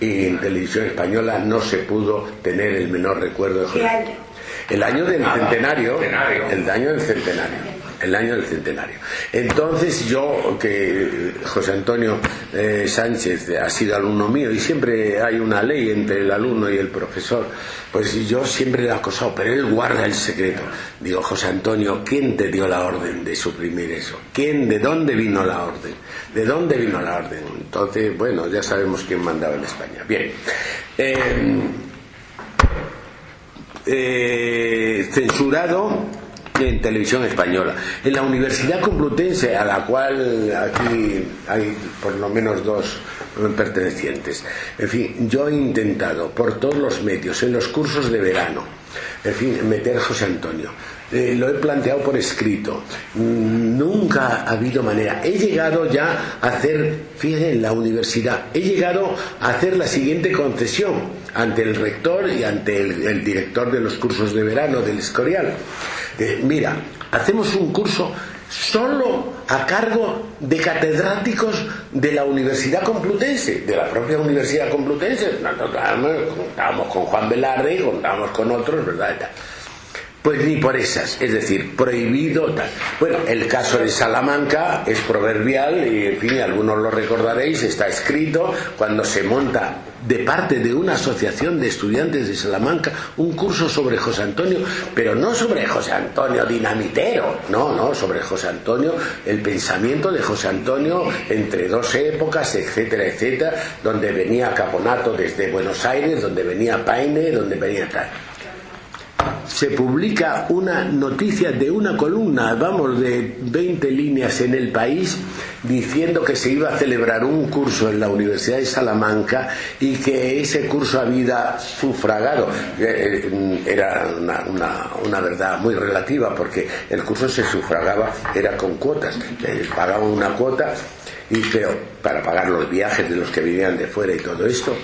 Y en televisión española no se pudo tener el menor recuerdo de ¿Qué año? El año del centenario, el año del centenario. el año del centenario. Entonces yo, que José Antonio eh, Sánchez ha sido alumno mío y siempre hay una ley entre el alumno y el profesor, pues yo siempre le he acosado, pero él guarda el secreto. Digo, José Antonio, ¿quién te dio la orden de suprimir eso? ¿Quién, de dónde vino la orden? ¿De dónde vino la orden? Entonces, bueno, ya sabemos quién mandaba en España. Bien. Eh, eh, censurado en televisión española. En la Universidad Complutense, a la cual aquí hay por lo menos dos pertenecientes. En fin, yo he intentado por todos los medios, en los cursos de verano, en fin, meter José Antonio. Eh, lo he planteado por escrito. Nunca ha habido manera. He llegado ya a hacer, fíjense, en la universidad, he llegado a hacer la siguiente concesión ante el rector y ante el, director de los cursos de verano del Escorial. Eh, mira, hacemos un curso solo a cargo de catedráticos de la Universidad Complutense, de la propia Universidad Complutense. Contábamos con Juan Velarde contábamos con otros, ¿verdad? Pues ni por esas, es decir, prohibido tal. Bueno, el caso de Salamanca es proverbial y, en fin, algunos lo recordaréis, está escrito cuando se monta de parte de una asociación de estudiantes de Salamanca un curso sobre José Antonio, pero no sobre José Antonio dinamitero, no, no, sobre José Antonio, el pensamiento de José Antonio entre dos épocas, etcétera, etcétera, donde venía Caponato desde Buenos Aires, donde venía Paine, donde venía tal se publica una noticia de una columna, vamos, de 20 líneas en el país, diciendo que se iba a celebrar un curso en la Universidad de Salamanca y que ese curso había sufragado. Eh, eh, era una, verdad muy relativa porque el curso se sufragaba, era con cuotas. pagaban una cuota y para pagar los viajes de los que vivían de fuera y todo esto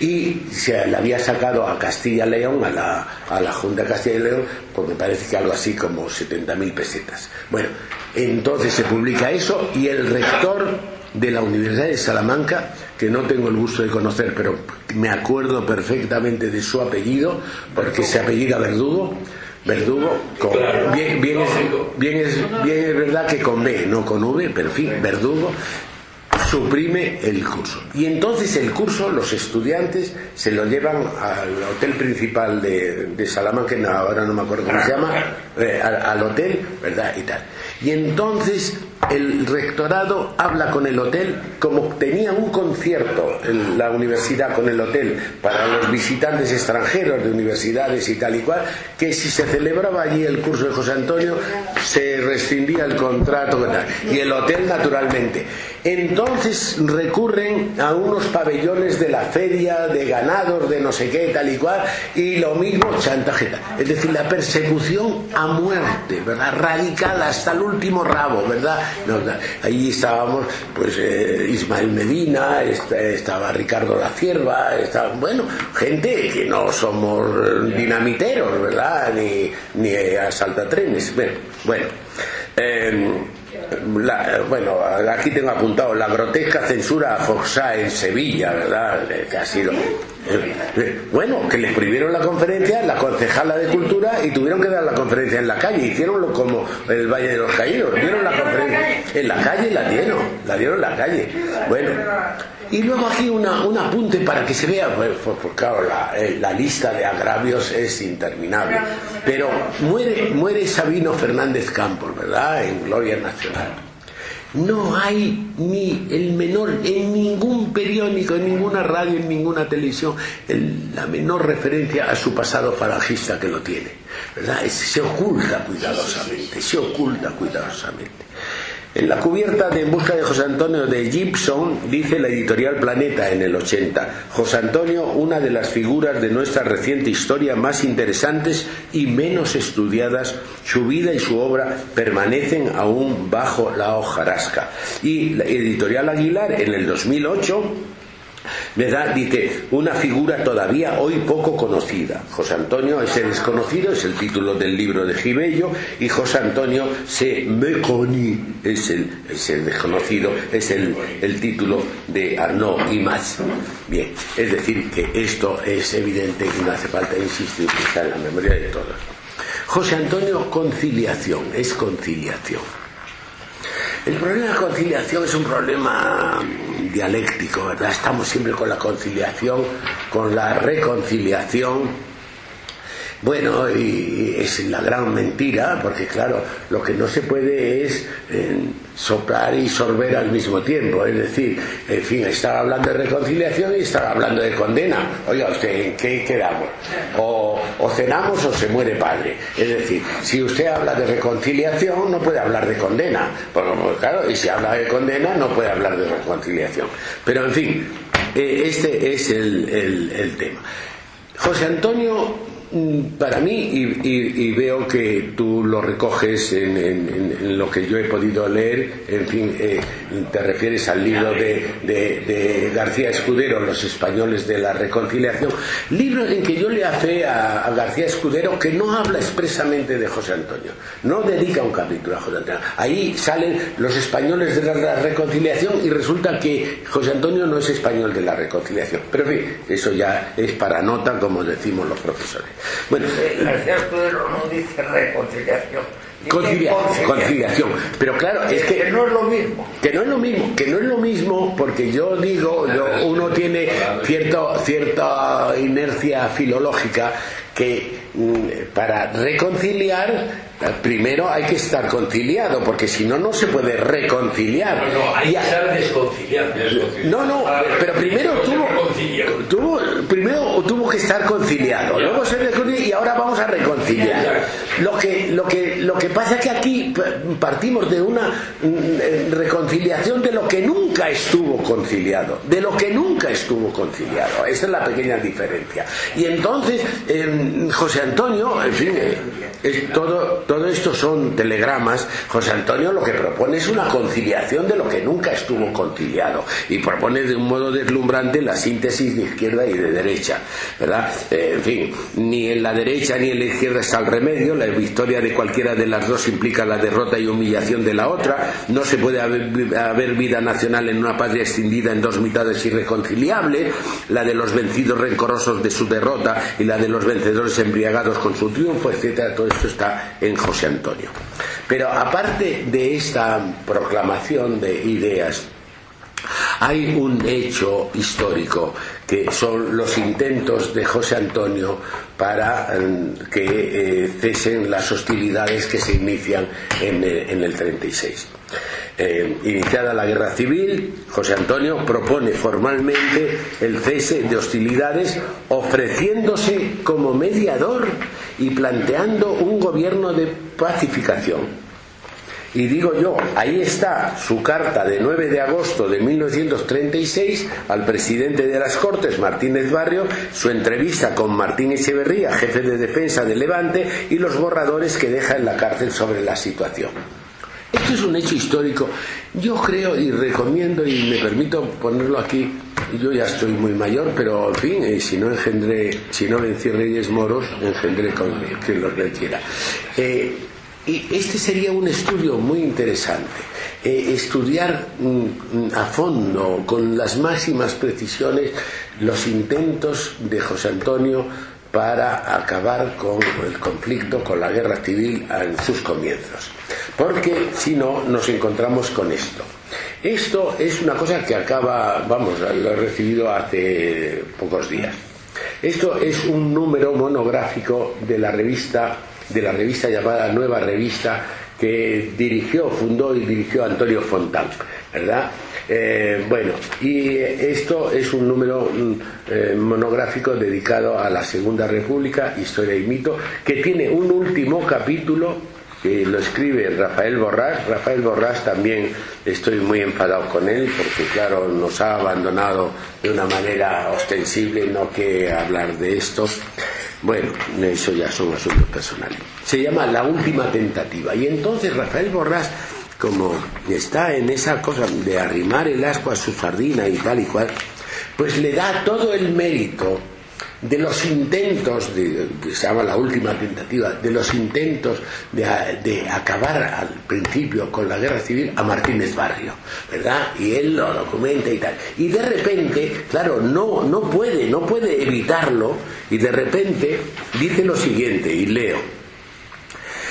y se le había sacado a Castilla-León, a la, a la Junta de Castilla y León, pues me parece que algo así como 70.000 pesetas. Bueno, entonces se publica eso y el rector de la Universidad de Salamanca, que no tengo el gusto de conocer, pero me acuerdo perfectamente de su apellido, porque se apellida Verdugo, Verdugo, bien, bien, es, bien, es, bien es verdad que con B, no con V, pero en fin, Verdugo, suprime el curso. Y entonces el curso, los estudiantes se lo llevan al hotel principal de, de Salamanca, ahora no me acuerdo cómo se llama, eh, al, hotel, ¿verdad? Y tal. Y entonces el rectorado habla con el hotel, como tenía un concierto en la universidad con el hotel para los visitantes extranjeros de universidades y tal y cual, que si se celebraba allí el curso de José Antonio, se rescindía el contrato y el hotel naturalmente. Entonces recurren a unos pabellones de la feria, de ganados, de no sé qué, tal y cual, y lo mismo chantajeta. Es decir, la persecución a muerte, ¿verdad? Radical hasta el último rabo, ¿verdad? Allí estábamos, pues, eh, Ismael Medina, estaba Ricardo La Cierva, estaba, bueno, gente que no somos dinamiteros, ¿verdad? Ni, ni asaltatrenes. Bueno, bueno. Em, bueno, aquí tengo apuntado la grotesca censura a Foxá en Sevilla, ¿verdad? Que ha sido. Bueno, que les prohibieron la conferencia, la concejala de cultura, y tuvieron que dar la conferencia en la calle. Hicieronlo como el Valle de los Caídos. Dieron la conferencia en la calle, la dieron, la dieron en la calle. Bueno, y luego aquí una, un apunte para que se vea, pues, pues claro, eh, la, lista de agravios es interminable. Pero muere, muere Sabino Fernández Campos, ¿verdad? En Gloria Nacional. No hay ni el menor, en ningún periódico, en ninguna radio, en ninguna televisión, la menor referencia a su pasado falangista que lo tiene. ¿verdad? Se oculta cuidadosamente, se oculta cuidadosamente. En la cubierta de En busca de José Antonio de Gibson dice la editorial Planeta en el 80, José Antonio, una de las figuras de nuestra reciente historia más interesantes y menos estudiadas, su vida y su obra permanecen aún bajo la hojarasca. Y la editorial Aguilar en el 2008 ¿verdad? Dice, una figura todavía hoy poco conocida. José Antonio es el desconocido, es el título del libro de Gibello, y José Antonio se me es el, es el desconocido, es el, el título de Arnaud Imaz. Bien, es decir, que esto es evidente y no hace falta insistir, está en la memoria de todos. José Antonio, conciliación, es conciliación. El problema de la conciliación es un problema dialéctico, ¿verdad? Estamos siempre con la conciliación, con la reconciliación bueno, y es la gran mentira, porque claro, lo que no se puede es eh, soplar y sorber al mismo tiempo. Es decir, en fin, estaba hablando de reconciliación y estaba hablando de condena. Oiga, ¿usted en qué quedamos? O, cenamos o se muere padre. Es decir, si usted habla de reconciliación, no puede hablar de condena. Porque, claro, y si habla de condena, no puede hablar de reconciliación. Pero en fin, eh, este es el tema. José Antonio para mí, y, veo que tú lo recoges en, lo que yo he podido leer, en fin, eh, te refieres al libro de, García Escudero, Los Españoles de la Reconciliación, libro en que yo le hace a, García Escudero que no habla expresamente de José Antonio, no dedica un capítulo a José Antonio. Ahí salen los españoles de la, reconciliación y resulta que José Antonio no es español de la reconciliación. Pero en fin, eso ya es para nota, como decimos los profesores. Bueno, García Escudero no dice reconciliación. conciliación. Pero claro, es que, no es lo mismo. Que no es lo mismo, que no es lo mismo porque yo digo, uno tiene cierto, cierta inercia filológica que mm, para reconciliar primero hay que estar conciliado, porque si no, no se puede reconciliar. No, hay que estar desconciliado. No, no, pero primero tuvo, primero tuvo que estar conciliado, luego se y ahora vamos a reconciliar. Lo que, lo que, lo que pasa es que aquí partimos de una mm, reconciliación de lo que nunca estuvo conciliado, de lo que nunca estuvo conciliado. Esa es la pequeña diferencia. Y entonces, em, José Antonio, en fin, eh, todo todo esto son telegramas, José Antonio lo que propone es una conciliación de lo que nunca estuvo conciliado. Y propone de un modo deslumbrante la síntesis de izquierda y de derecha, ¿verdad? Eh, en fin, ni en la derecha ni en la izquierda está el remedio, la victoria de cualquiera de las dos implica la derrota y humillación de la otra, no se puede haber, vida nacional en una patria extendida en dos mitades irreconciliable, la de los vencidos rencorosos de su derrota y la de los vencedores embriagados con su triunfo, etcétera, todo esto está en José Antonio. Pero aparte de esta proclamación de ideas, hay un hecho histórico que son los intentos de José Antonio para mm, que eh, cesen las hostilidades que se inician en, el 36. Eh, iniciada la guerra civil, José Antonio propone formalmente el cese de hostilidades ofreciéndose como mediador y planteando un gobierno de pacificación. Y digo yo, ahí está su carta de 9 de agosto de 1936 al presidente de las Cortes, Martínez Barrio, su entrevista con Martín Echeverría, jefe de defensa de Levante, y los borradores que deja en la cárcel sobre la situación. Esto es un hecho histórico. Yo creo y recomiendo y me permito ponerlo aquí. Yo ya estoy muy mayor, pero en fin, eh, si no engendré, si no vencí reyes moros, engendré con quien los venciera. Eh, y este sería un estudio muy interesante. Eh, estudiar mm, a fondo, con las máximas precisiones, los intentos de José Antonio para acabar con el conflicto, con la guerra civil en sus comienzos. Porque si no, nos encontramos con esto. Esto es una cosa que acaba, vamos, lo he recibido hace pocos días. Esto es un número monográfico de la revista de la revista llamada Nueva Revista que dirigió, fundó y dirigió Antonio Fontán, ¿verdad? Eh, bueno, y esto es un número mm, eh, monográfico dedicado a la Segunda República, Historia y Mito, que tiene un último capítulo que lo escribe Rafael Borrás. Rafael Borrás también estoy muy enfadado con él porque, claro, nos ha abandonado de una manera ostensible, no que hablar de esto. Bueno, eso ya son asuntos personales. Se llama La Última Tentativa. Y entonces Rafael Borrás, como está en esa cosa de arrimar el asco a su sardina y tal y cual, pues le da todo el mérito de los intentos, de, que se llama la última tentativa, de los intentos de, acabar al principio con la guerra civil a Martínez Barrio, ¿verdad? Y él lo documenta y tal. Y de repente, claro, no, no puede, no puede evitarlo, y de repente dice lo siguiente, y leo.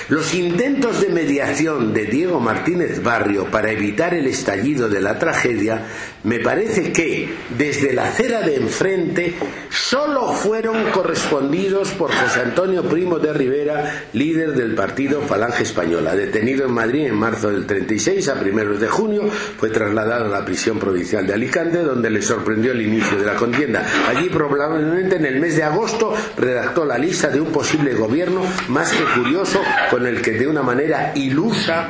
Los intentos de mediación de Diego Martínez Barrio para evitar el estallido de la tragedia, me parece que desde la acera de enfrente solo fueron correspondidos por José Antonio Primo de Rivera, líder del partido Falange Española, detenido en Madrid en marzo del 36 a primeros de junio, fue trasladado a la prisión provincial de Alicante, donde le sorprendió el inicio de la contienda. Allí probablemente en el mes de agosto redactó la lista de un posible gobierno más que curioso con el que de una manera ilusa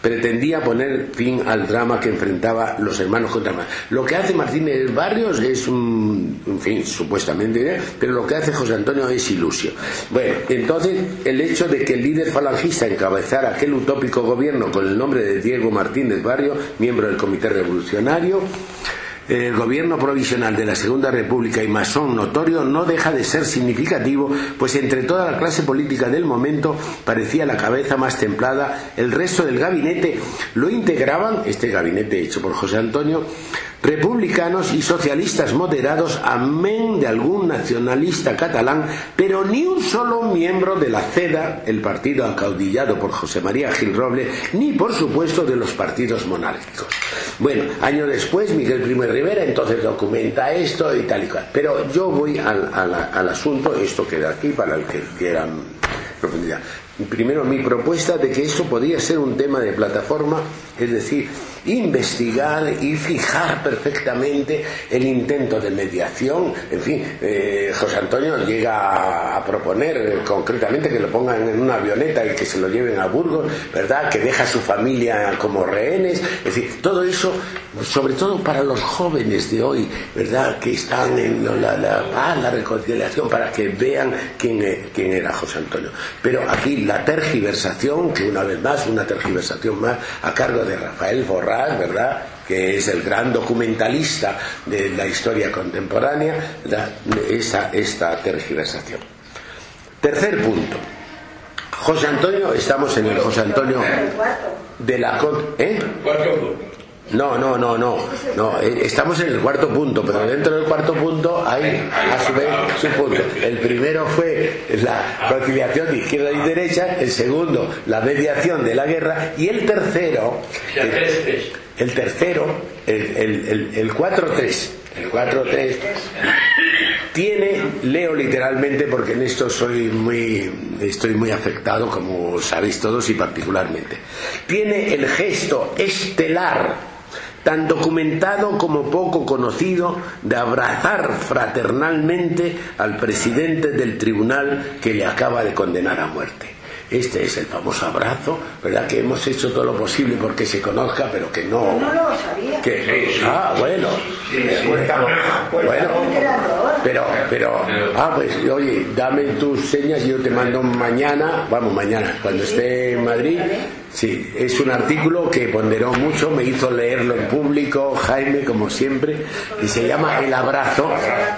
pretendía poner fin al drama que enfrentaba los hermanos contra. Lo que hace Martínez Barrios es un, en fin, supuestamente, ¿eh? pero lo que hace José Antonio es ilusión. Bueno, entonces el hecho de que el líder falangista encabezara aquel utópico gobierno con el nombre de Diego Martínez Barrio, miembro del Comité Revolucionario, el gobierno provisional de la Segunda República y masón notorio no deja de ser significativo, pues entre toda la clase política del momento parecía la cabeza más templada, el resto del gabinete lo integraban, este gabinete hecho por José Antonio, republicanos y socialistas moderados, amén de algún nacionalista catalán, pero ni un solo miembro de la CEDA, el partido acaudillado por José María Gil Roble, ni por supuesto de los partidos monárquicos. Bueno, año después Miguel de Rivera entonces documenta esto y tal y cual. Pero yo voy al, al- al asunto, esto queda aquí para el que quiera profundidad. Primero, mi propuesta de que esto podría ser un tema de plataforma, es decir, investigar y fijar perfectamente el intento de mediación. En fin, eh, José Antonio llega a, proponer eh, concretamente que lo pongan en una avioneta y que se lo lleven a Burgos, ¿verdad? Que deja a su familia como rehenes. Es decir, todo eso, sobre todo para los jóvenes de hoy, ¿verdad? Que están en la, la paz, la reconciliación, para que vean quién, e- quién era José Antonio. Pero aquí la tergiversación, que una vez más, una tergiversación más a cargo de Rafael Borrás, ¿verdad? que es el gran documentalista de la historia contemporánea, ¿verdad? esta, esta tergiversación. Tercer punto. José Antonio, estamos en el José Antonio de la Con- ¿eh? No, no, no, no, no. eh, Estamos en el cuarto punto, pero dentro del cuarto punto hay a su vez su punto. El primero fue la conciliación de izquierda y derecha, el segundo la mediación de la guerra y el tercero, el tercero, el, el, el, el 4-3, el 4-3 tiene, leo literalmente porque en esto soy muy, estoy muy afectado, como sabéis todos y particularmente. Tiene el gesto estelar, tan documentado como poco conocido, de abrazar fraternalmente al presidente del tribunal que le acaba de condenar a muerte. Este es el famoso abrazo, ¿verdad? Que hemos hecho todo lo posible porque se conozca, pero que no. No lo sabía. Que, ah, bueno. Bueno, pero, pero, ah, pues, oye, dame tus señas y yo te mando mañana, vamos, mañana, cuando esté en Madrid. Sí, es un artículo que ponderó mucho, me hizo leerlo en público, Jaime, como siempre, y se llama El abrazo,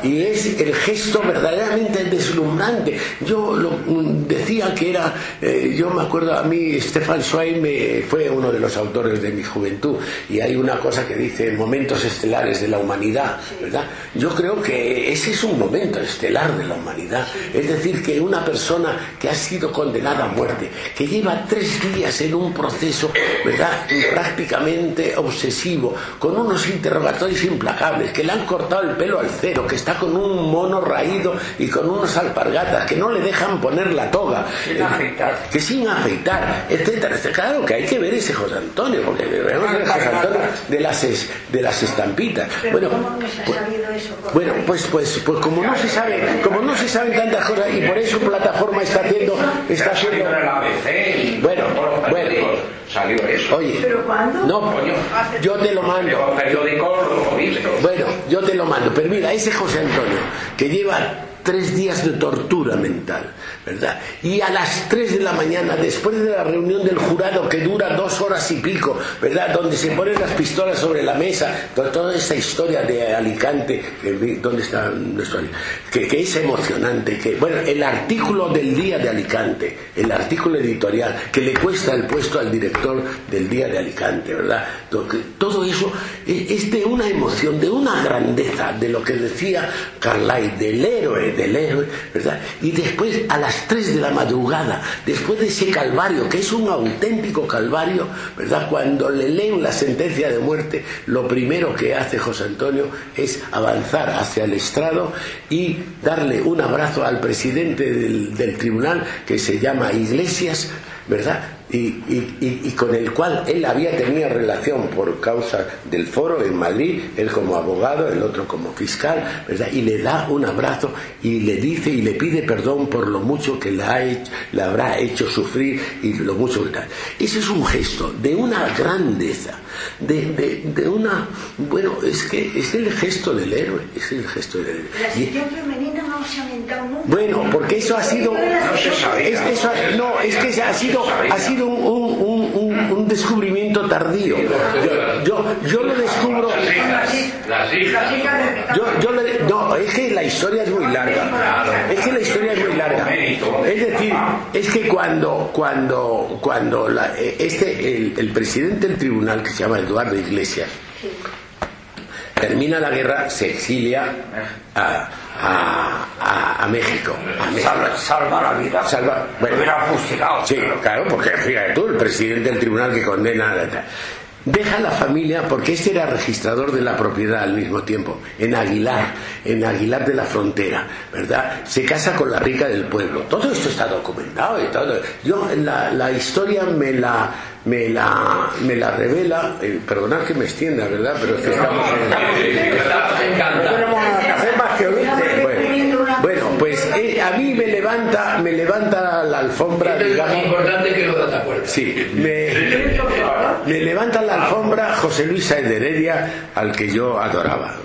y es el gesto verdaderamente deslumbrante. Yo lo, decía que era, eh, yo me acuerdo a mí, Stefan Zweig fue uno de los autores de mi juventud, y hay una cosa que dice momentos estelares de la humanidad, ¿verdad? Yo creo que ese es un momento estelar de la humanidad, es decir, que una persona que ha sido condenada a muerte, que lleva tres días en un proceso, ¿verdad? Prácticamente obsesivo, con unos interrogatorios implacables, que le han cortado el pelo al cero, que está con un mono raído y con unos alpargatas, que no le dejan poner la toga, Sin eh, afeitar. que sin afeitar, etcétera. Claro que hay que ver ese José Antonio, porque vemos el José Antonio de las, es- de las estampitas. Pero Bueno, ¿cómo no se ha pues- sabido eso? bueno, pues, pues, pues como no se sabe, como no se saben tantas cosas y por eso plataforma está haciendo, está haciendo. Bueno, bueno. Periódicos Salió eso. Oye, ¿Pero cuándo? no, Coño. yo te lo mando. los periódicos lo he visto. Bueno, yo te lo mando, pero mira, ese José Antonio, que lleva tres días de tortura mental, ¿verdad? Y a las tres de la mañana, después de la reunión del jurado, que dura dos horas y pico, ¿verdad? Donde se ponen las pistolas sobre la mesa, to- toda esta historia de Alicante, ¿dónde está nuestro que, que es emocionante, que, bueno, el artículo del día de Alicante, el artículo editorial, que le cuesta el puesto al director del día de Alicante, ¿verdad? Todo eso es es de una emoción, de una grandeza, de lo que decía Carlyle, del héroe del héroe, ¿verdad? Y después a las 3 de la madrugada, después de ese calvario, que es un auténtico calvario, ¿verdad? Cuando le leen la sentencia de muerte, lo primero que hace José Antonio es avanzar hacia el estrado y darle un abrazo al presidente del tribunal que se llama Iglesias, ¿verdad? y, con el cual él había tenido relación por causa del foro en Madrid, él como abogado, el otro como fiscal, ¿verdad? Y le da un abrazo y le dice y le pide perdón por lo mucho que le, ha le habrá hecho sufrir y lo mucho que. Ese es un gesto de una grandeza, de, de, una... Bueno, es que es el gesto del héroe, es el gesto del héroe. La sección femenina no se ha aumentado nunca. Bueno, porque eso ha sido... No, es que ha sido, ha sido un, descubrimiento tardío. Yo, yo, lo descubro. Yo, no, es que la historia es muy larga. Es que la historia es muy larga. Es decir, es que cuando, cuando, cuando este, el, presidente del tribunal, que se llama Eduardo Iglesias, termina la guerra, se exilia a a, México. Salva, la vida. Salva, bueno, hubiera fusilado. Sí, claro, porque fíjate tú, el presidente del tribunal que condena. Deja la familia porque este era registrador de la propiedad al mismo tiempo, en Aguilar, en Aguilar de la Frontera, ¿verdad? Se casa con la rica del pueblo. Todo esto está documentado y todo. Yo, la, la historia me la, me la, me la revela, eh, perdonad que me extienda, ¿verdad? Pero es que estamos pues eh, a mí me levanta, me levanta la alfombra, digamos. Es importante que lo da Sí, me, me levanta la alfombra José Luis Saez de Heredia, al que yo adoraba.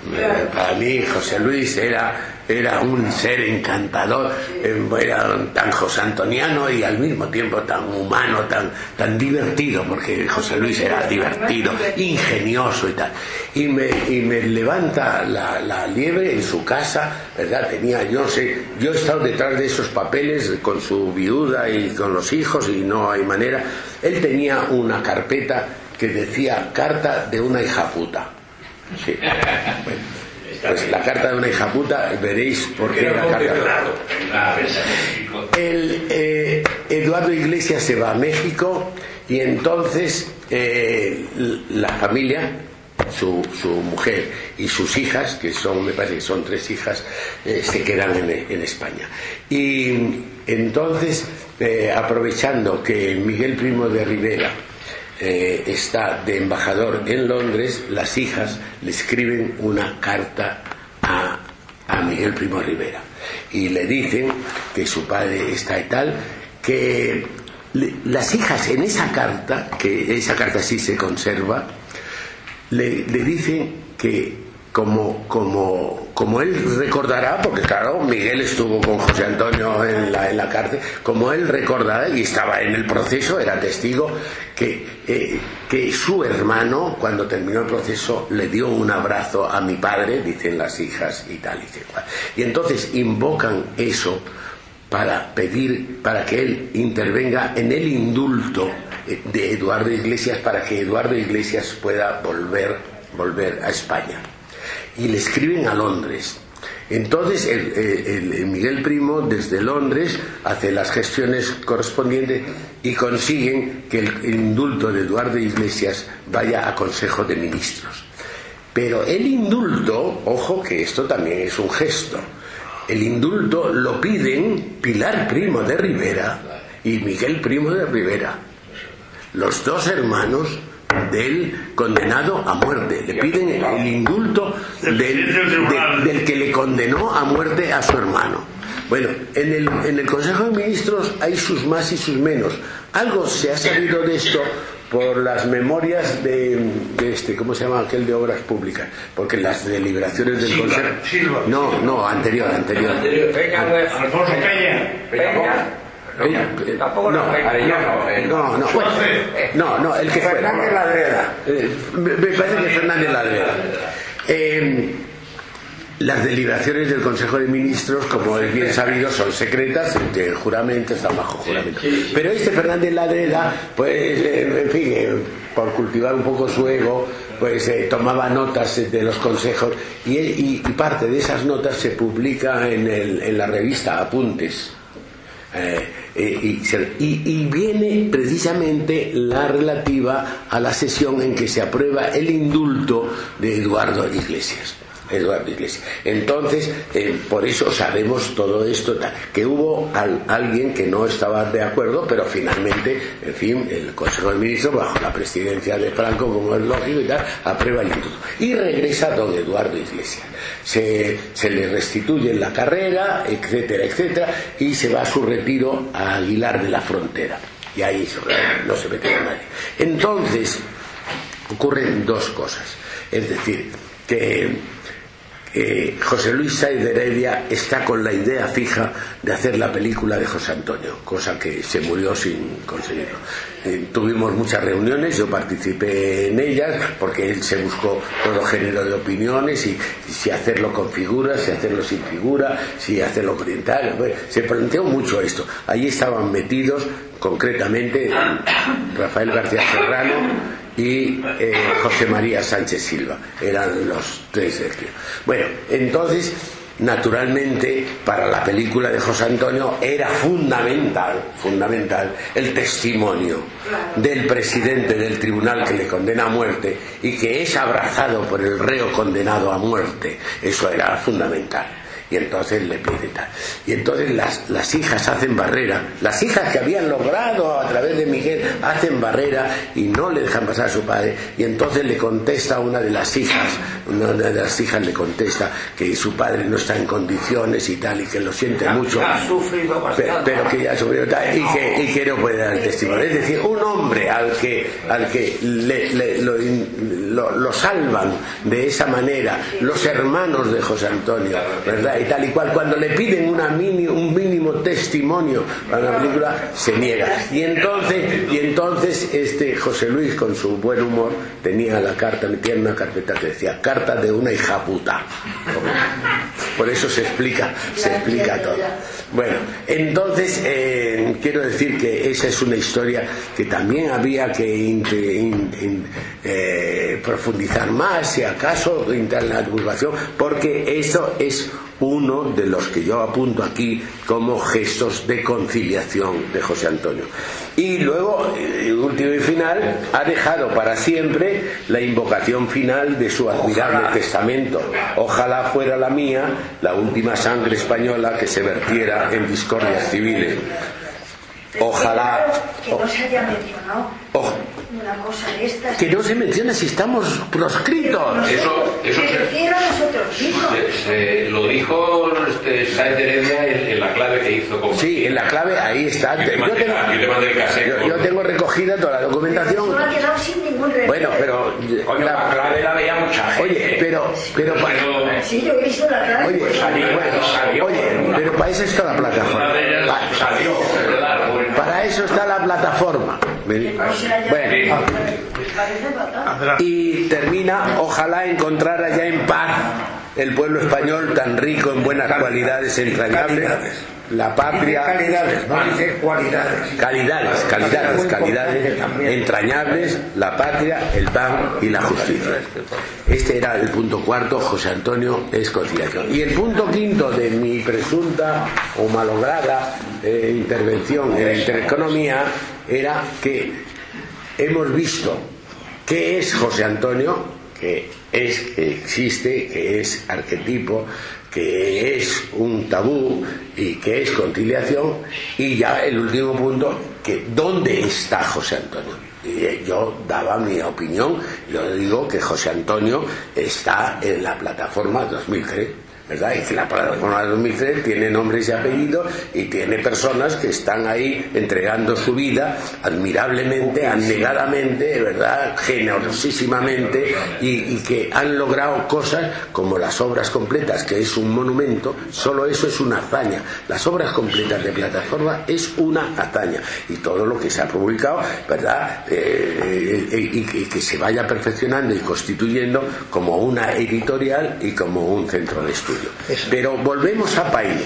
Para mí José Luis era era un ser encantador, eh, era tan josantoniano y al mismo tiempo tan humano, tan, tan divertido, porque José Luis era divertido, ingenioso y tal. Y me, y me levanta la, la, liebre en su casa, ¿verdad? Tenía, yo sé, yo he estado detrás de esos papeles con su viuda y con los hijos y no hay manera. Él tenía una carpeta que decía carta de una hija puta. Pues la carta de una hija puta, veréis por qué la carta. El, eh, Eduardo Iglesias se va a México y entonces eh, la familia, su, su, mujer y sus hijas, que son, me parece que son tres hijas, eh, se quedan en, España. Y entonces, aprovechando que Miguel Primo de Rivera eh, está de embajador en Londres, las hijas le escriben una carta a, a Miguel Primo Rivera. Y le dicen que su padre está y tal, que las hijas en esa carta, que esa carta sí se conserva, le, le dicen que como, como, como él recordará, porque claro, Miguel estuvo con José Antonio en la, en la cárcel, como él recordará y estaba en el proceso, era testigo, que, eh, que su hermano, cuando terminó el proceso, le dio un abrazo a mi padre, dicen las hijas y tal y tal. Y entonces invocan eso para pedir, para que él intervenga en el indulto eh, de Eduardo Iglesias, para que Eduardo Iglesias pueda volver, volver a España y le escriben a Londres. Entonces el, Miguel Primo desde Londres hace las gestiones correspondientes y consiguen que el indulto de Eduardo Iglesias vaya a Consejo de Ministros. Pero el indulto, ojo que esto también es un gesto, el indulto lo piden Pilar Primo de Rivera y Miguel Primo de Rivera, los dos hermanos del condenado a muerte. Le piden el indulto del, que le condenó a muerte a su hermano. Bueno, en el, en el Consejo de Ministros hay sus más y sus menos. Algo se ha salido de esto por las memorias de, este, ¿cómo se llama aquel de obras públicas? Porque las deliberaciones del Consejo. No, no, anterior, anterior. Alfonso Peña. Tampoco no, no, no, no, no, el que Fernández Ladreda. me parece que Fernández Ladreda. Las deliberaciones del Consejo de Ministros, como es bien sabido, son secretas, el juramento está bajo juramento. Pero este Fernández Ladreda, pues, eh, en fin, eh, por cultivar un poco su ego, pues eh, tomaba notas de los consejos y, y, parte de esas notas se publica en, el, en la revista Apuntes. Y, y, viene precisamente la relativa a la sesión en que se aprueba el indulto de Eduardo Iglesias. Eduardo Iglesias. Entonces, eh, por eso sabemos todo esto, que hubo alguien que no estaba de acuerdo, pero finalmente, en fin, el Consejo de Ministros, bajo la presidencia de Franco, como es lógico y tal, aprueba el indulto. Y regresa don Eduardo Iglesias. Se, se le restituye la carrera, etcétera, etcétera, y se va a su retiro a Aguilar de la Frontera. Y ahí no se mete a nadie. Entonces, ocurren dos cosas. Es decir, que eh, José Luis Saiz Heredia está con la idea fija de hacer la película de José Antonio, cosa que se murió sin conseguirlo. Eh, tuvimos muchas reuniones, yo participé en ellas porque él se buscó todo género de opiniones y, si hacerlo con figuras, si hacerlo sin figura, si hacerlo oriental. se planteó mucho esto. Allí estaban metidos concretamente Rafael García Serrano, y eh, José María Sánchez Silva. Eran los tres Bueno, entonces, naturalmente, para la película de José Antonio era fundamental, fundamental el testimonio del presidente del tribunal que le condena a muerte y que es abrazado por el reo condenado a muerte. Eso era fundamental y entonces le pide tal. Y entonces las, las hijas hacen barrera, las hijas que habían logrado a través de Miguel hacen barrera y no le dejan pasar a su padre. Y entonces le contesta una de las hijas, una de las hijas le contesta que su padre no está en condiciones y tal, y que lo siente mucho. pero, que ya ha sufrido tal, y que, y que no puede dar testimonio. Es decir, un hombre al que, al que le, lo, lo salvan de esa manera los hermanos de José Antonio, ¿verdad? y tal y cual. Cuando le piden una un mínimo testimonio para la película, se niega. Y entonces, y entonces este José Luis, con su buen humor, tenía la carta, metía en una carpeta que decía carta de una hija puta. Por eso se explica, se explica todo. Bueno, entonces eh, quiero decir que esa es una historia que también había que eh, profundizar más, si acaso, en la divulgación, porque eso es uno de los que yo apunto aquí como gestos de conciliación de José Antonio. Y luego, eh, último y final, ha dejado para siempre la invocación final de su admirable testamento. Ojalá fuera la mía la última sangre española que se vertiera en discordias civiles. Ojalá. Que no se haya mencionado una cosa de estas. Que no se menciona si estamos proscritos. Eso, eso se, nosotros se, lo dijo este, Saez de Heredia en, la clave que hizo. Con sí, en la clave ahí está. Yo, tengo, yo, yo, tengo recogida toda la documentación. No ha quedado sin ningún Bueno, pero. Oye, la, clave la veía mucha gente. Oye, pero. pero, para, sí, yo he visto la clave. Oye, pues salió, bueno, salió, oye pero para eso está la plataforma. Salió, Para eso está la plataforma. Bueno, y termina, ojalá encontrara ya en paz el pueblo español tan rico en buenas cualidades entrañables la patria calidades no dice cualidades. Calidades calidades calidades entrañables la patria el pan y la justicia. Este era el punto cuarto José Antonio es conciliación y el punto quinto de mi presunta o malograda eh, intervención en la intereconomía era que hemos visto qué es José Antonio que es que existe que es arquetipo que es un tabú y que es conciliación, y ya el último punto, que ¿dónde está José Antonio? Y yo daba mi opinión, yo digo que José Antonio está en la plataforma 2003. ¿Verdad? Y que la plataforma 2003 tiene nombres y apellidos y tiene personas que están ahí entregando su vida admirablemente, anegadamente, ¿verdad? Generosísimamente y, que han logrado cosas como las obras completas, que es un monumento, solo eso es una hazaña. Las obras completas de plataforma es una hazaña y todo lo que se ha publicado, ¿verdad? Eh, eh, y que se vaya perfeccionando y constituyendo como una editorial y como un centro de estudio. Pero volvemos a Paine.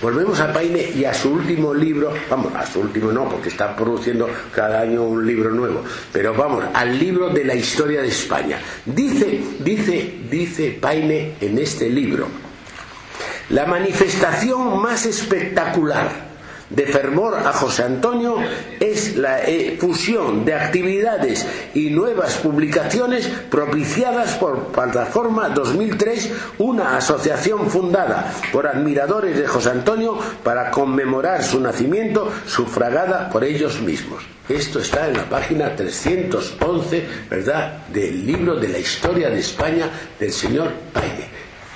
Volvemos a Paine y a su último libro, vamos, a su último no, porque está produciendo cada año un libro nuevo, pero vamos, al libro de la historia de España. Dice, dice, dice Paine en este libro, la manifestación más espectacular de fervor a José Antonio es la fusión de actividades y nuevas publicaciones propiciadas por Plataforma 2003, una asociación fundada por admiradores de José Antonio para conmemorar su nacimiento, sufragada por ellos mismos. Esto está en la página 311, ¿verdad?, del libro de la historia de España del señor Paine,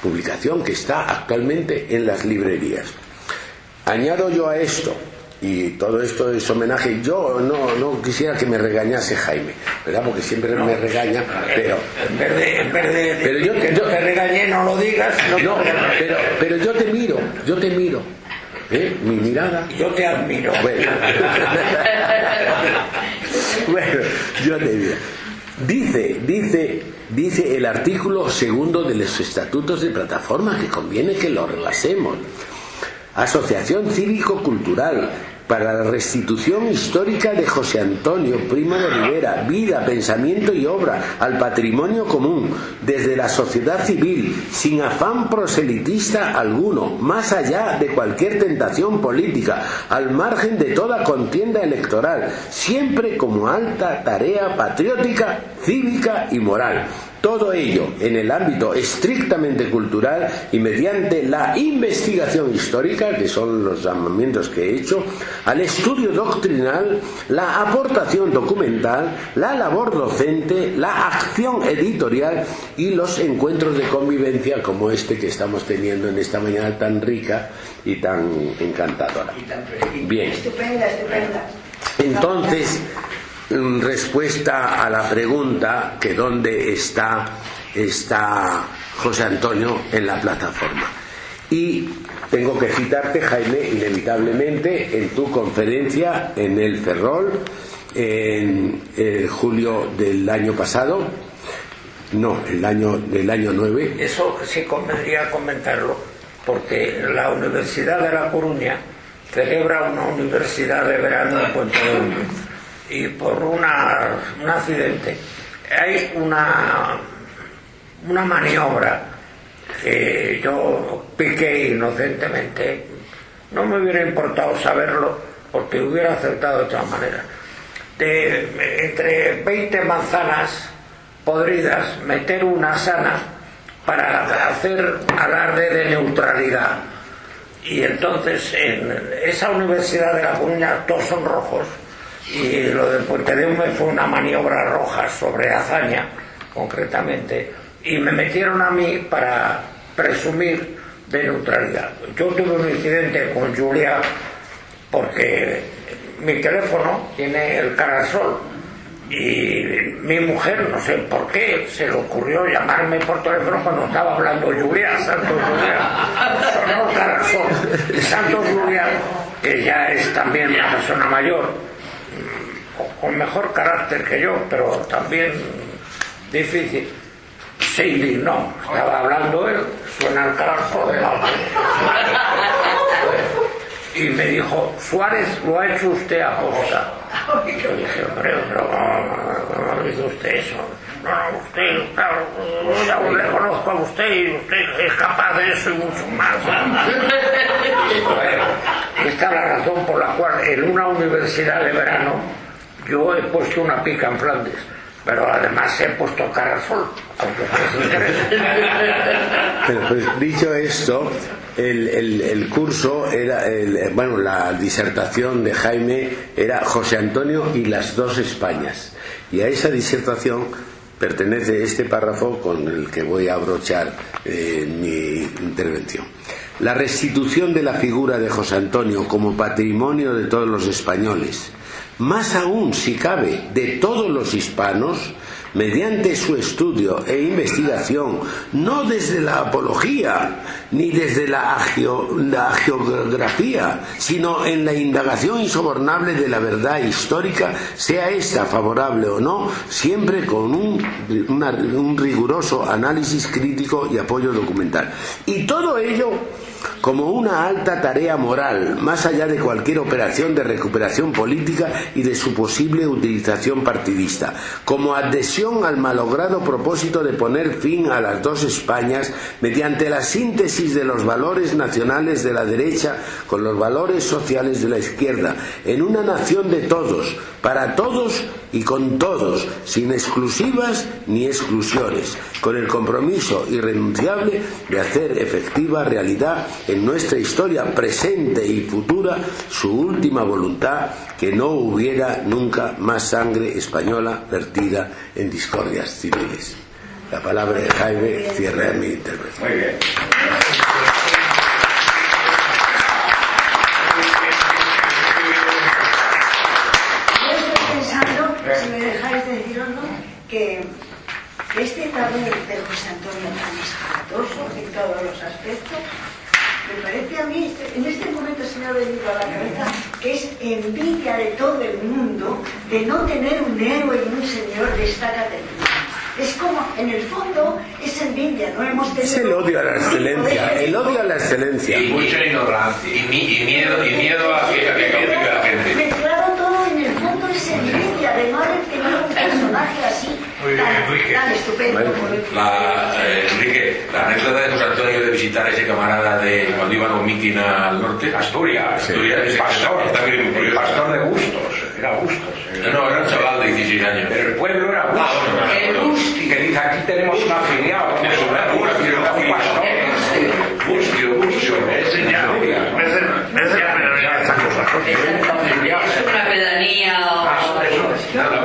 publicación que está actualmente en las librerías. Añado yo a esto, y todo esto es homenaje, yo no, no quisiera que me regañase Jaime, ¿verdad? Porque siempre me regaña, pero... En vez de, en vez de pero yo, que yo, te regañé, no lo digas. No, pero, pero yo te miro, yo te miro. ¿eh? Mi mirada... Yo te admiro. Bueno, bueno yo te miro. Dice, dice, dice el artículo segundo de los estatutos de plataforma que conviene que lo repasemos. Asociación Cívico-Cultural para la restitución histórica de José Antonio Primo de Rivera, vida, pensamiento y obra al patrimonio común, desde la sociedad civil, sin afán proselitista alguno, más allá de cualquier tentación política, al margen de toda contienda electoral, siempre como alta tarea patriótica, cívica y moral todo ello en el ámbito estrictamente cultural y mediante la investigación histórica, que son los llamamientos que he hecho, al estudio doctrinal, la aportación documental, la labor docente, la acción editorial y los encuentros de convivencia como este que estamos teniendo en esta mañana tan rica y tan encantadora. Bien. Estupenda, estupenda. Entonces, respuesta a la pregunta que dónde está, está José Antonio en la plataforma. Y tengo que citarte, Jaime, inevitablemente, en tu conferencia en el Ferrol, en julio del año pasado, no, el año del año 9. Eso sí convendría comentarlo, porque la Universidad de La Coruña celebra una universidad de verano en Puente y por una, un accidente hay una, una maniobra que yo piqué inocentemente. No me hubiera importado saberlo porque hubiera acertado de otra manera. Entre 20 manzanas podridas, meter una sana para hacer alarde de neutralidad. Y entonces en esa universidad de La Coruña todos son rojos y lo del Puente de Hume fue una maniobra roja sobre hazaña, concretamente, y me metieron a mí para presumir de neutralidad. Yo tuve un incidente con Julia porque mi teléfono tiene el carasol y mi mujer, no sé por qué, se le ocurrió llamarme por teléfono cuando estaba hablando Julia, Santos Julia. Sonó el carasol. Y Santos Julia, que ya es también una persona mayor, con mejor carácter que yo, pero también difícil. Se indignó, estaba hablando él, suena el carácter Y me dijo, Suárez lo ha hecho usted a costa. Yo dije, hombre, pero ¿cómo ha dicho usted eso? No, usted, claro, ya le conozco a usted y usted es capaz de eso y mucho más. esta es la razón por la cual en una universidad de verano yo he puesto una pica en Flandes, pero además he puesto cara al sol, Pero pues, dicho esto, el, curso era, bueno, la disertación de Jaime era José Antonio y las dos Españas. Y a esa disertación pertenece este párrafo con el que voy a abrochar eh, mi intervención. La restitución de la figura de José Antonio como patrimonio de todos los españoles, más aún si cabe de todos los hispanos, mediante su estudio e investigación, no desde la apología ni desde la, geografía, sino en la indagación insobornable de la verdad histórica, sea esta favorable o no, siempre con un, un riguroso análisis crítico y apoyo documental. Y todo ello como una alta tarea moral, más allá de cualquier operación de recuperación política y de su posible utilización partidista, como adhesión al malogrado propósito de poner fin a las dos Españas mediante la síntesis de los valores nacionales de la derecha con los valores sociales de la izquierda, en una nación de todos, para todos y con todos, sin exclusivas ni exclusiones, con el compromiso irrenunciable de hacer efectiva realidad en nuestra historia presente y futura su última voluntad, que no hubiera nunca más sangre española vertida en discordias civiles. La palabra de Jaime cierra mi intervención. Muy bien. si me dejáis deciroslo, que este tablero de José Antonio tan espantoso en todos los aspectos, me parece a mí, en este momento se me ha venido a la cabeza que es envidia de todo el mundo de no tener un héroe y un señor de esta categoría. Es como, en el fondo, es envidia, no hemos tenido... Es el odio a la excelencia, el odio a la excelencia. Y mucha ignorancia, y, miedo, y miedo a que, a que la gente. Mezclado todo, en el fondo es envidia de no haber tenido un personaje así muy bien, Enrique. Tan estupendo. La, eh, Enrique, la anécdota de José Antonio de visitar a ese camarada de cuando iban a un mitin al norte. Asturias. Asturias. Sí. Pastor. El pastor de Bustos. Era Bustos. No, era un chaval de 16 años. Pero el pueblo era Bustos. Ah, el Busti. Que dice, aquí tenemos un afiliado. Un pastor. Bustio, Bustio. Ese ya. Ese ya. Esa cosa. Es una pedanía o... Nada,